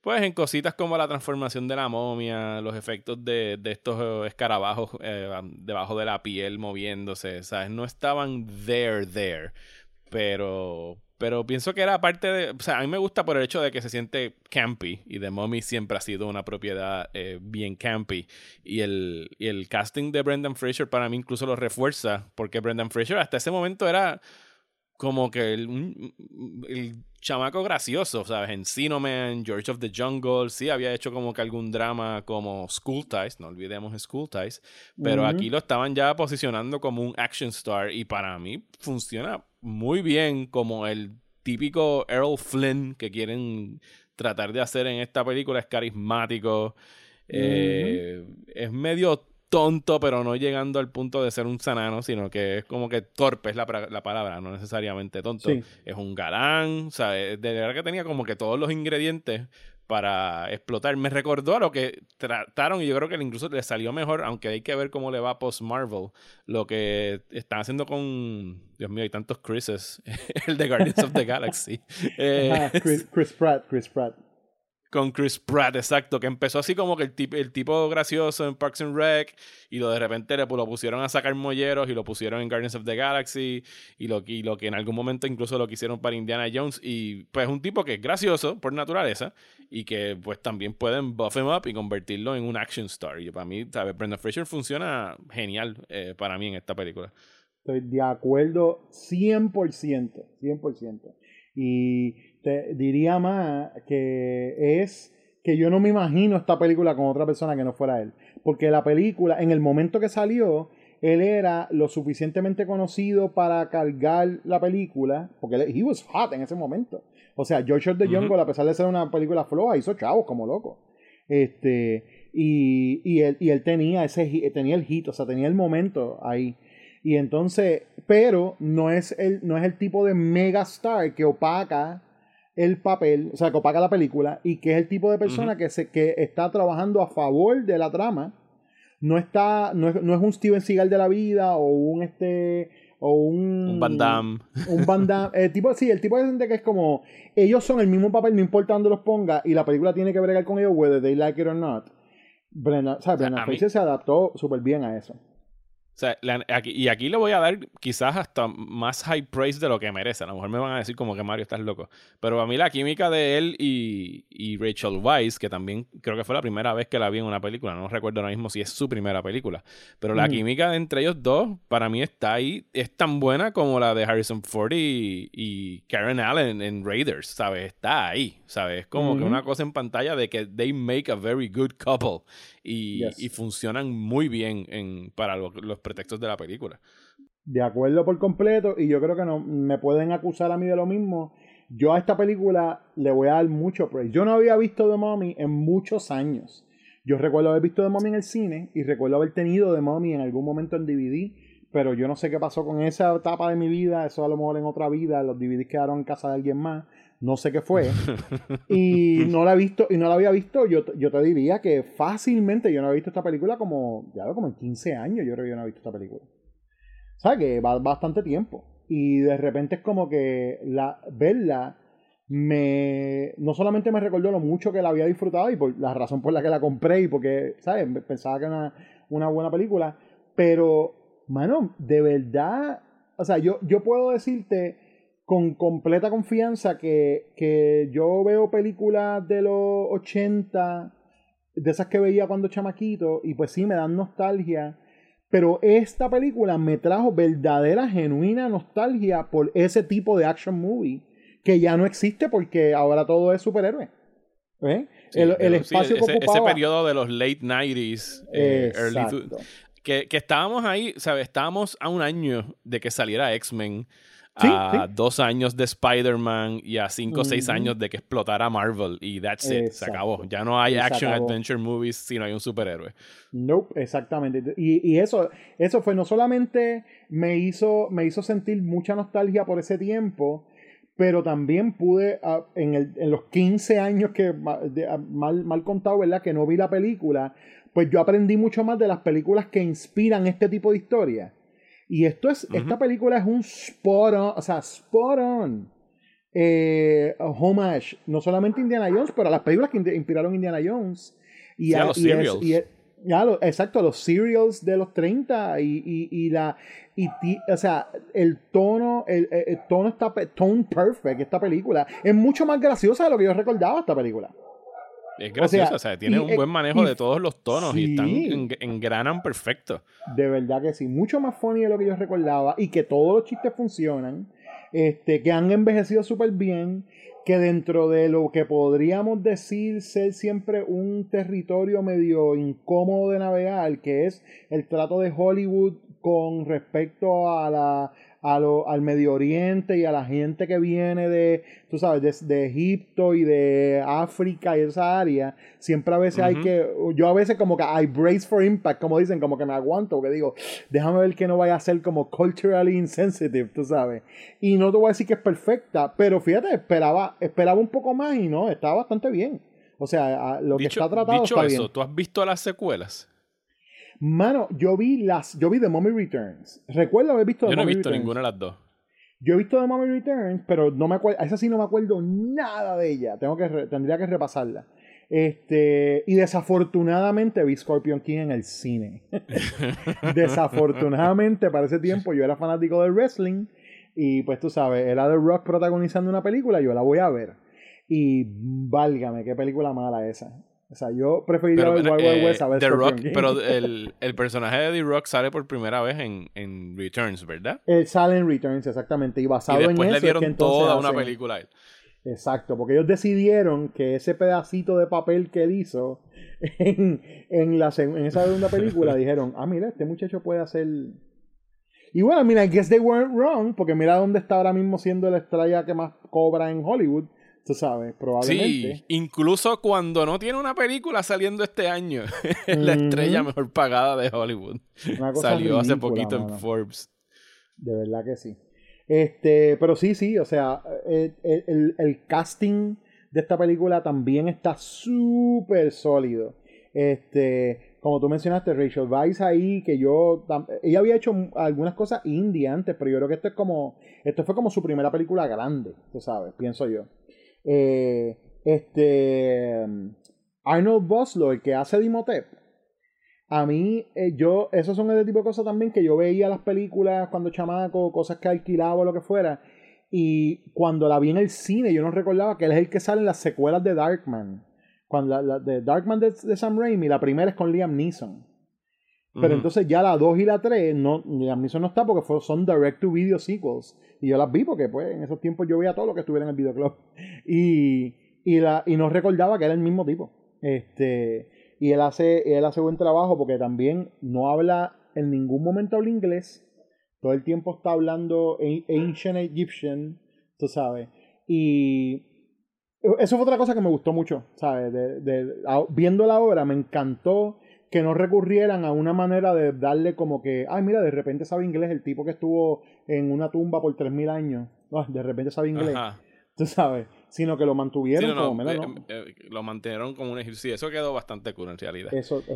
A: pues, en cositas como la transformación de la momia, los efectos de, de estos escarabajos eh, debajo de la piel moviéndose, ¿sabes? No estaban there, there pero pero pienso que era parte de, o sea, a mí me gusta por el hecho de que se siente campy y The Mummy siempre ha sido una propiedad eh, bien campy. Y el, y el casting de Brendan Fraser para mí incluso lo refuerza porque Brendan Fraser hasta ese momento era como que el, chamaco gracioso, ¿sabes? Encino Man, George of the Jungle, sí había hecho como que algún drama como School Ties, no olvidemos School Ties, pero aquí lo estaban ya posicionando como un action star y para mí funciona muy bien como el típico Errol Flynn que quieren tratar de hacer en esta película, es carismático, eh, es medio tonto, pero no llegando al punto de ser un sanano, sino que es como que torpe es la, palabra, no necesariamente tonto. Es un galán, o sea, de verdad que tenía como que todos los ingredientes para explotar. Me recordó a lo que trataron y yo creo que incluso le salió mejor, aunque hay que ver cómo le va post Marvel, lo que están haciendo con, Dios mío, hay tantos Chrises, el de Guardians of the Galaxy.
B: Eh, Chris Pratt, Chris Pratt
A: con Chris Pratt, exacto, que empezó así como que el, tipo, el tipo gracioso en Parks and Rec y lo de repente le, lo pusieron a sacar molleros y lo pusieron en Guardians of the Galaxy y lo, lo que en algún momento incluso lo quisieron para Indiana Jones y pues un tipo que es gracioso por naturaleza y que pues también pueden buff him up y convertirlo en un action star y para mí, ¿sabes? Brendan Fraser funciona genial eh, para mí en esta película.
B: Estoy de acuerdo 100%, 100%. Y te diría más que es que yo no me imagino esta película con otra persona que no fuera él. Porque la película, en el momento que salió, él era lo suficientemente conocido para cargar la película, porque él, he was hot en ese momento. O sea, George the Jungle, a pesar de ser una película floja, hizo chavos como loco. Este, y, y, él, y él tenía ese tenía el hit, o sea, tenía el momento ahí. Y entonces, pero no es el, no es el tipo de megastar que opaca el papel, o sea, que opaca la película y que es el tipo de persona que, se, que está trabajando a favor de la trama. No está, no es, no es un Steven Seagal de la vida o un este o un
A: un Van Damme.
B: Un Van Damme, el tipo, sí, el tipo de gente que es como ellos son el mismo papel, no importa dónde los ponga y la película tiene que bregar con ellos whether they like it or not. Brendan, o sea, Brendan Fraser se adaptó súper bien a eso.
A: O sea, y aquí le voy a dar quizás hasta más high praise de lo que merece. A lo mejor me van a decir como que Mario estás loco. Pero a mí la química de él y, y, Rachel Weisz, que también creo que fue la primera vez que la vi en una película, no recuerdo ahora mismo si es su primera película. Pero la química entre ellos dos, para mí está ahí, es tan buena como la de Harrison Ford y, Karen Allen en Raiders, ¿sabes? Está ahí, ¿sabes? Es como que una cosa en pantalla de que they make a very good couple y, funcionan muy bien en, para los, pretextos de la película.
B: De acuerdo por completo, y yo creo que no me pueden acusar a mí de lo mismo. Yo a esta película le voy a dar mucho praise. Yo no había visto The Mommy en muchos años. Yo recuerdo haber visto The Mommy en el cine y recuerdo haber tenido The Mommy en algún momento en DVD, pero yo no sé qué pasó con esa etapa de mi vida. Eso a lo mejor en otra vida, los DVDs quedaron en casa de alguien más no sé qué fue, y no la he visto, y no la había visto, yo, yo te diría que fácilmente yo no he visto esta película como, ya como en 15 años, yo creo que yo no he visto esta película. ¿Sabes? Que va bastante tiempo. Y de repente es como que la, verla me no solamente me recordó lo mucho que la había disfrutado y por la razón por la que la compré y porque, ¿sabes? Pensaba que era una, una buena película, pero, mano, de verdad, o sea, yo, yo puedo decirte con completa confianza que, que yo veo películas de los 80, de esas que veía cuando chamaquito, y pues sí, me dan nostalgia. Pero esta película me trajo verdadera, genuina nostalgia por ese tipo de action movie que ya no existe porque ahora todo es superhéroe. ¿Eh? el, espacio que ocupaba...
A: ese, periodo de los late 90s, eh, early que, que estábamos ahí, ¿sabes? Estábamos a un año de que saliera X-Men a dos años de Spider-Man y a cinco o seis años de que explotara Marvel y that's it, se acabó. Ya no hay action adventure movies si no hay un superhéroe.
B: Nope, exactamente. Y, y, eso, eso fue no solamente me hizo, me hizo sentir mucha nostalgia por ese tiempo, pero también pude, ah, en, el, en, los 15 años que ah, mal, mal contado, ¿verdad? Que no vi la película, pues yo aprendí mucho más de las películas que inspiran este tipo de historias. Y esto es, esta película es un spot on, o sea, spot on eh, homage, no solamente Indiana Jones, pero a las películas que inspiraron Indiana Jones.
A: Y a, los serials.
B: exacto, los serials de los 30 y, y, y la y o sea, el tono el, el, tono está tone perfect esta película es mucho más graciosa de lo que yo recordaba esta película.
A: Es graciosa, o sea, tiene un buen manejo de todos los tonos y están en, engranan perfecto.
B: De verdad que sí, mucho más funny de lo que yo recordaba y que todos los chistes funcionan. este, que han envejecido súper bien, que dentro de lo que podríamos decir ser siempre un territorio medio incómodo de navegar, que es el trato de Hollywood con respecto a la a lo, al Medio Oriente y a la gente que viene de, tú sabes, de, Egipto y de África y esa área, siempre a veces hay que, yo a veces como que I brace for impact, como dicen, como que me aguanto, porque digo, déjame ver que no vaya a ser como culturally insensitive, tú sabes. Y no te voy a decir que es perfecta, pero fíjate, esperaba, esperaba un poco más y no, estaba bastante bien. O sea, lo que está tratado
A: dicho
B: eso,
A: ¿tú has visto las secuelas?
B: Mano, yo vi las, yo vi The Mummy Returns. Recuerdo haber visto
A: The
B: Yo no
A: he visto ninguna de las dos.
B: Yo he visto The Mummy Returns, pero no me acuerdo, a esa sí no me acuerdo nada de ella. Tengo que tendría que repasarla. Este, y desafortunadamente vi Scorpion King en el cine. desafortunadamente, para ese tiempo yo era fanático del wrestling. Y pues tú sabes, era The Rock protagonizando una película, yo la voy a ver. Y válgame, qué película mala esa. O sea, yo preferiría ver Wild Wild West a ver
A: The Rock, Pero el, el, personaje de The Rock sale por primera vez en, en Returns, ¿verdad?
B: Él sale en Returns, exactamente. Y basado
A: y
B: después
A: en eso. le dieron toda una película a él.
B: Exacto, porque ellos decidieron que ese pedacito de papel que él hizo en, en, la, en esa segunda película, dijeron, ah, mira, este muchacho puede hacer... Y bueno, mira, I guess they weren't wrong, porque mira dónde está ahora mismo siendo la estrella que más cobra en Hollywood tú sabes, probablemente.
A: Sí, incluso cuando no tiene una película saliendo este año, la estrella mejor pagada de Hollywood. Salió hace poquito en Forbes.
B: De verdad que sí. Este, pero sí, sí, o sea, eh, eh, el, el, casting de esta película también está súper sólido. Este, como tú mencionaste, Rachel Weisz ahí, que yo, ella había hecho algunas cosas indie antes, pero yo creo que esto es como, esto fue como su primera película grande, tú sabes, pienso yo. Eh, este Arnold Boslo, el que hace Dimotep, a mí, eh, yo, esos son el tipo de cosas también que yo veía las películas cuando chamaco, cosas que alquilaba o lo que fuera. Y cuando la vi en el cine, yo no recordaba que él es el que sale en las secuelas de Darkman. Cuando la, de Darkman de, Sam Raimi, la primera es con Liam Neeson. Pero entonces ya la 2 y la 3, no, Liam Neeson no está porque son direct to video sequels. Y yo las vi porque pues en esos tiempos yo veía todo lo que estuviera en el videoclub. Y, y, la, y no recordaba que era el mismo tipo. Este, y él hace, él hace buen trabajo porque también no habla, en ningún momento habla inglés. Todo el tiempo está hablando Ancient Egyptian, tú sabes. Y eso fue otra cosa que me gustó mucho, ¿sabes? De, de, viendo la obra me encantó que no recurrieran a una manera de darle como que, ay, mira, de repente sabe inglés el tipo que estuvo en una tumba por 3.000 años, ah, de repente sabe inglés, tú sabes, sino que lo mantuvieron como,
A: eh, eh, lo mantuvieron como un ejercicio, eso quedó bastante cool en realidad.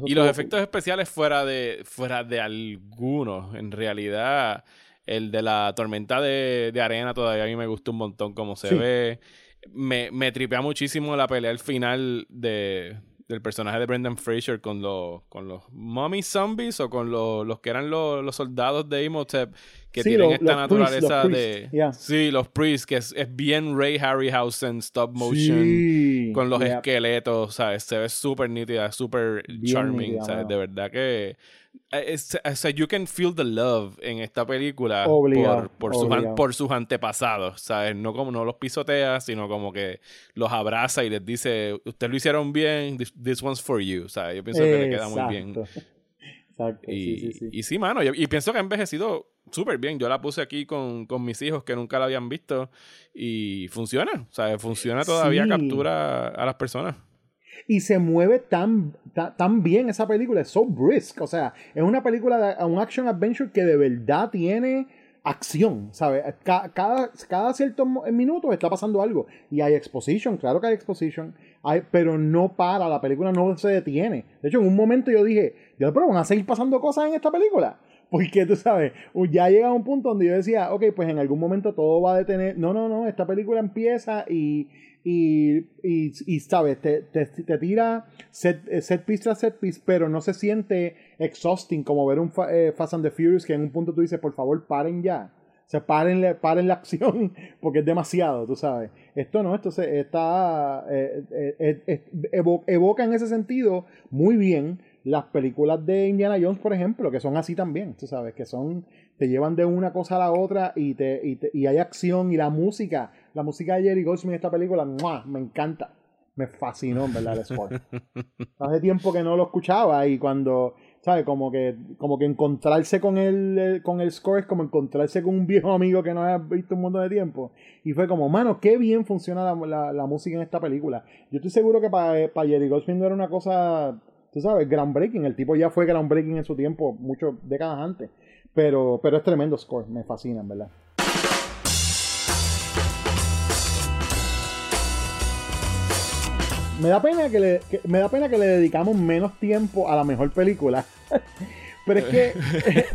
A: y los efectos especiales fuera de, fuera de algunos, en realidad, el de la tormenta de, arena todavía a mí me gustó un montón como se ve. Me, me tripea muchísimo la pelea al final de del personaje de Brendan Fraser con los con los mummy zombies o con los, que eran los, soldados de Imhotep que tienen esta naturaleza de sí los priests que es, bien Ray Harryhausen stop motion con los esqueletos ¿sabes? se ve súper nítida súper charming ¿sabes? de verdad que eh, o sea, you can feel the love en esta película por, por, sus, por, sus, antepasados, ¿sabes? No como no los pisotea, sino como que los abraza y les dice, ustedes lo hicieron bien, this, one's for you, ¿sabes? Yo pienso que le queda muy bien. Exacto. Y sí, sí, y sí, mano, y, pienso que ha envejecido súper bien. Yo la puse aquí con, con, mis hijos que nunca la habían visto y funciona, ¿sabes? Funciona todavía, captura a las personas
B: y se mueve tan, tan, bien esa película, es so brisk, o sea, es una película, de, un action adventure que de verdad tiene acción, ¿sabes? Cada, cada, cierto minuto está pasando algo y hay exposition, claro que hay exposition, hay, pero no para, la película no se detiene. De hecho, en un momento yo dije, yo, pero van a seguir pasando cosas en esta película. Porque tú sabes, ya llega un punto donde yo decía, ok, pues en algún momento todo va a detener. No, no, no, esta película empieza y, y, y, sabes, te, te, tira set, eh, set piece tras set piece, pero no se siente exhausting como ver un eh, Fast and the Furious que en un punto tú dices, por favor, paren ya. O sea, paren, paren la acción porque es demasiado, tú sabes. Esto no, esto se, está, eh, evoca en ese sentido muy bien las películas de Indiana Jones, por ejemplo, que son así también, tú sabes, que son, te llevan de una cosa a la otra y, te, y, y hay acción y la música, la música de Jerry Goldsmith en esta película, me encanta, me fascinó, en verdad, el score. Hace tiempo que no lo escuchaba y cuando ¿sabes? Como que, como que encontrarse con el, con el score es como encontrarse con un viejo amigo que no has visto un montón de tiempo. Y fue como, mano, qué bien funciona la, la, música en esta película. Yo estoy seguro que para eh, Jerry Goldsmith era una cosa, tú sabes, groundbreaking. El tipo ya fue groundbreaking en su tiempo, muchas décadas antes. Pero, pero es tremendo score, me fascina, en verdad. me da pena que le me da pena que le dedicamos menos tiempo a la mejor película pero es que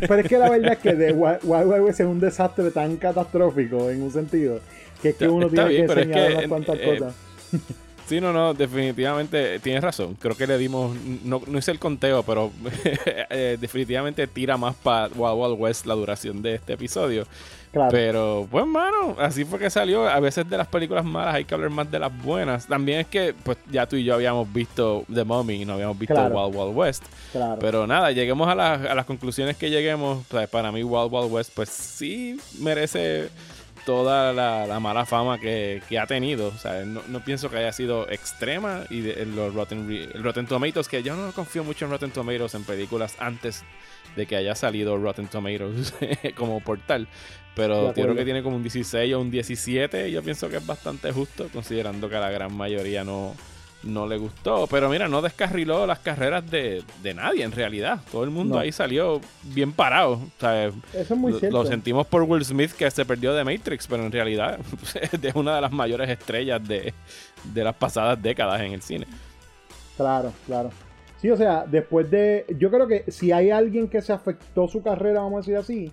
B: pero es que la verdad es que de Wild Wild West es un desastre tan catastrófico en un sentido que es que uno tiene que enseñar unas cuantas eh, cosas
A: Sí, no, no, definitivamente tienes razón. Creo que le dimos, no, no hice el conteo, pero eh, definitivamente tira más para Wild Wild West la duración de este episodio. Pero, pues, mano, así fue que salió. A veces de las películas malas hay que hablar más de las buenas. También es que, pues, ya tú y yo habíamos visto The Mummy y no habíamos visto Wild Wild West. Pero nada, lleguemos a, a las conclusiones que lleguemos. para mí, Wild Wild West, pues sí merece toda la, mala fama que, ha tenido. O sea, no, pienso que haya sido extrema. Y los Rotten, Rotten Tomatoes, que yo no confío mucho en Rotten Tomatoes en películas antes de que haya salido Rotten Tomatoes como portal. Pero creo que tiene como un 16 o un 17. Y yo pienso que es bastante justo, considerando que la gran mayoría no, no le gustó. Pero mira, no descarriló las carreras de, nadie en realidad. Todo el mundo ahí salió bien parado. Eso
B: es muy cierto.
A: Lo sentimos por Will Smith que se perdió de Matrix, pero en realidad es una de las mayores estrellas de, de las pasadas décadas en el cine. Claro,
B: claro. Sí, o sea, después de. Yo creo que si hay alguien que se afectó su carrera, vamos a decir así,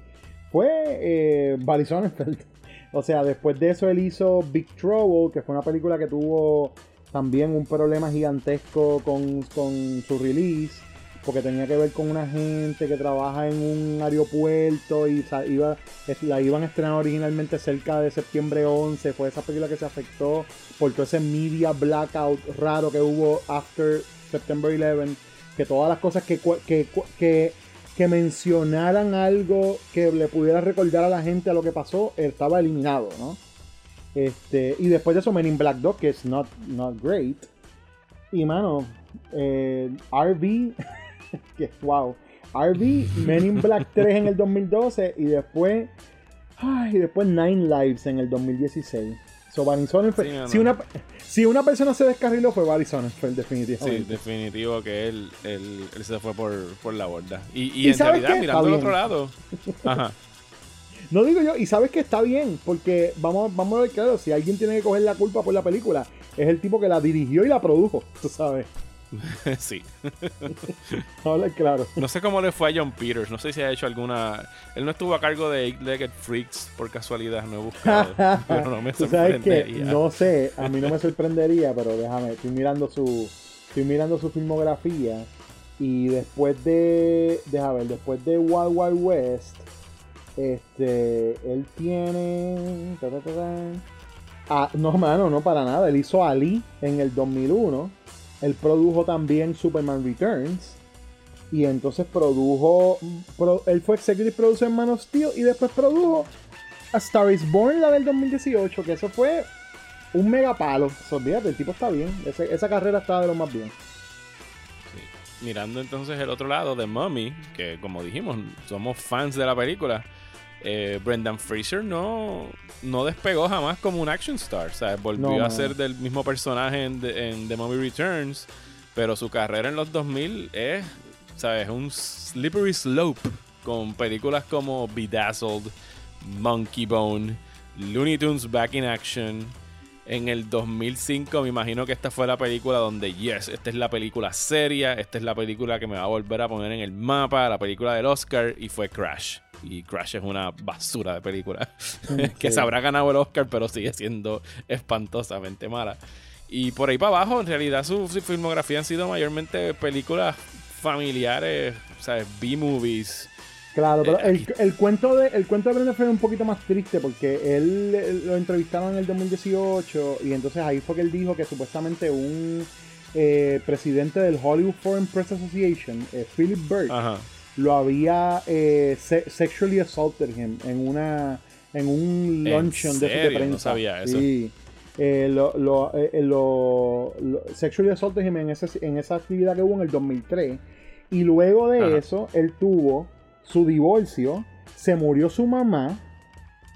B: fue eh, Barry Sonnenfeld. O sea, después de eso él hizo Big Trouble, que fue una película que tuvo también un problema gigantesco con, su release, porque tenía que ver con una gente que trabaja en un aeropuerto y iba, la iban a estrenar originalmente cerca de septiembre 11. Fue esa película que se afectó por todo ese media blackout raro que hubo after September 11. Que todas las cosas que, que, que, que mencionaran algo que le pudiera recordar a la gente a lo que pasó, estaba eliminado, ¿no? Este, y después de eso, Men in Black 2, que es not, not great. Y mano, eh, RV, que wow. RV, Men in Black 3 en el 2012 y después, ay, después Nine Lives en el 2016. So, Barry Sonnenfeld, Si, una, si una persona se descarriló fue Barry Sonnenfeld, definitivamente.
A: Sí, definitivo que él, él, él se fue por, por la borda. Y, y, en realidad, mirando al otro lado, ajá.
B: No digo yo, y sabes que está bien, porque vamos, vamos a ver claro, si alguien tiene que coger la culpa por la película, es el tipo que la dirigió y la produjo, tú sabes.
A: sí.
B: Habla claro.
A: No sé cómo le fue a John Peters. No sé si ha hecho alguna. Él no estuvo a cargo de Eight Legged Freaks por casualidad. No he buscado. pero no me sorprendería.
B: no sé, a mí no me sorprendería, pero déjame. Estoy mirando su. Estoy mirando su filmografía. Y después de. Déjame ver, después de Wild Wild West. Este, él tiene. Ah, no, mano, no para nada. Él hizo Ali en el 2001. Él produjo también Superman Returns. Y entonces produjo. él fue executive producer en Man of. Y después produjo A Star is Born, la del 2018. Que eso fue un mega palo. olvídate, el tipo está bien. esa carrera está de lo más bien
A: mirando entonces el otro lado de Mummy, que como dijimos, somos fans de la película, eh, Brendan Fraser no, no despegó jamás como un action star. O sea, volvió a ser del mismo personaje en, The Mummy Returns, pero su carrera en los 2000 es, ¿sabes? Un slippery slope con películas como Bedazzled, Monkey Bone, Looney Tunes Back in Action. En el 2005 me imagino que esta fue la película donde, yes, esta es la película seria, esta es la película que me va a volver a poner en el mapa, la película del Oscar, y fue Crash y Crash es una basura de película que se habrá ganado el Oscar, pero sigue siendo espantosamente mala. Y por ahí para abajo, en realidad su, filmografía han sido mayormente películas familiares, sea, B-movies.
B: Claro, pero eh, el, cuento de el cuento de Brenda fue un poquito más triste porque él, lo entrevistaron en el 2018 y entonces ahí fue que él dijo que supuestamente un eh, presidente del Hollywood Foreign Press Association, eh, Philip Bird, lo había eh, sexually assaulted him en una en un luncheon de, prensa. No
A: sabía eso.
B: Sí. lo, lo, lo, sexually assaulted him en, ese, en esa actividad que hubo en el 2003. Y luego de eso, él tuvo su divorcio, se murió su mamá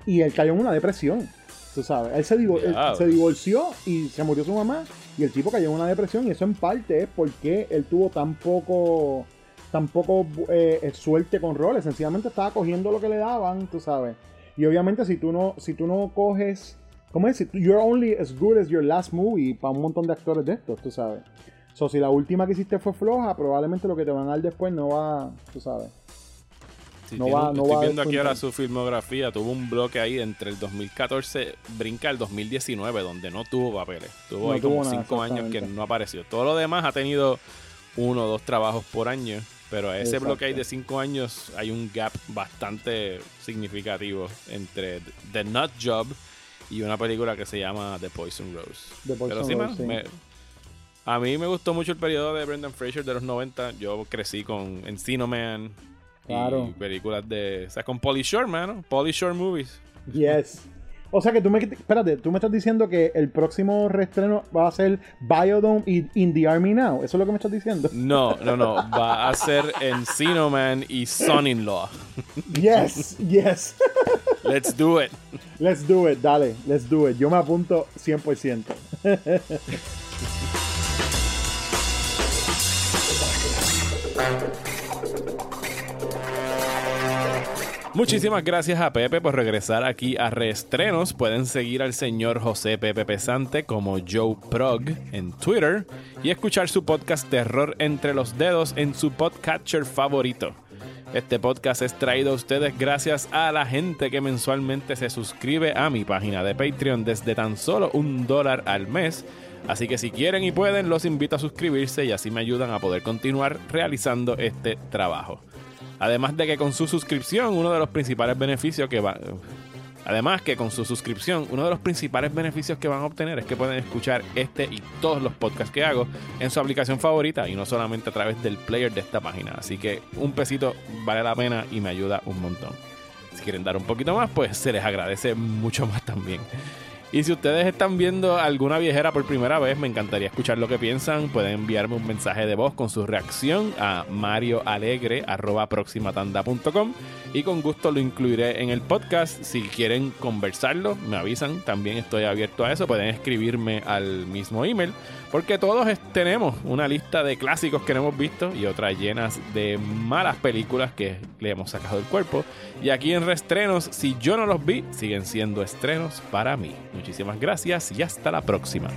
B: y él cayó en una depresión. Tú sabes, él se, se divorció y se murió su mamá y el tipo cayó en una depresión y eso en parte es porque él tuvo tan poco, tan poco eh, suerte con roles. Sencillamente estaba cogiendo lo que le daban, tú sabes. Y obviamente si tú no, si tú no coges, ¿cómo es? You're only as good as your last movie para un montón de actores de estos, tú sabes. So, si la última que hiciste fue floja, probablemente lo que te van a dar después no va, tú sabes
A: no va, no estoy viendo aquí ahora su filmografía. Tuvo un bloque ahí entre el 2014, brinca el 2019, donde no tuvo papeles. Tuvo ahí como cinco años que no apareció. Todo lo demás ha tenido uno o dos trabajos por año. Pero ese bloque ahí de cinco años hay un gap bastante significativo entre The Nut Job y una película que se llama The Poison Rose. pero sí, a mí me gustó mucho el periodo de Brendan Fraser de los 90. Yo crecí con Encino Man, Claro. Y películas de. O sea, con Polly Shore, man. Polly Shore movies.
B: Yes. O sea que tú me. Espérate, tú me estás diciendo que el próximo reestreno va a ser Biodome y In the Army Now. ¿Eso es lo que me estás diciendo?
A: No, no, no. Va a ser Encino Man y Son-in-Law.
B: Yes, yes.
A: Let's do it.
B: Let's do it, dale. Let's do it. Yo me apunto 100%.
A: Muchísimas gracias a Pepe por regresar aquí a Reestrenos. Pueden seguir al señor José Pepe Pesante como Joe Prog en Twitter y escuchar su podcast Terror entre los dedos en su podcatcher favorito. Este podcast es traído a ustedes gracias a la gente que mensualmente se suscribe a mi página de Patreon desde tan solo un dólar al mes. Así que si quieren y pueden, los invito a suscribirse y así me ayudan a poder continuar realizando este trabajo. Además de que con su suscripción, uno de los principales beneficios que va. Además que con su suscripción, uno de los principales beneficios que van a obtener es que pueden escuchar este y todos los podcasts que hago en su aplicación favorita y no solamente a través del player de esta página. Así que un pesito vale la pena y me ayuda un montón. Si quieren dar un poquito más, pues se les agradece mucho más también. Y si ustedes están viendo alguna viejera por primera vez, me encantaría escuchar lo que piensan. Pueden enviarme un mensaje de voz con su reacción a marioalegre.proximatanda.com y con gusto lo incluiré en el podcast. Si quieren conversarlo, me avisan. También estoy abierto a eso. Pueden escribirme al mismo email porque todos tenemos una lista de clásicos que no hemos visto y otras llenas de malas películas que le hemos sacado del cuerpo. Y aquí en Restrenos, si yo no los vi, siguen siendo estrenos para mí. Muchísimas gracias y hasta la próxima.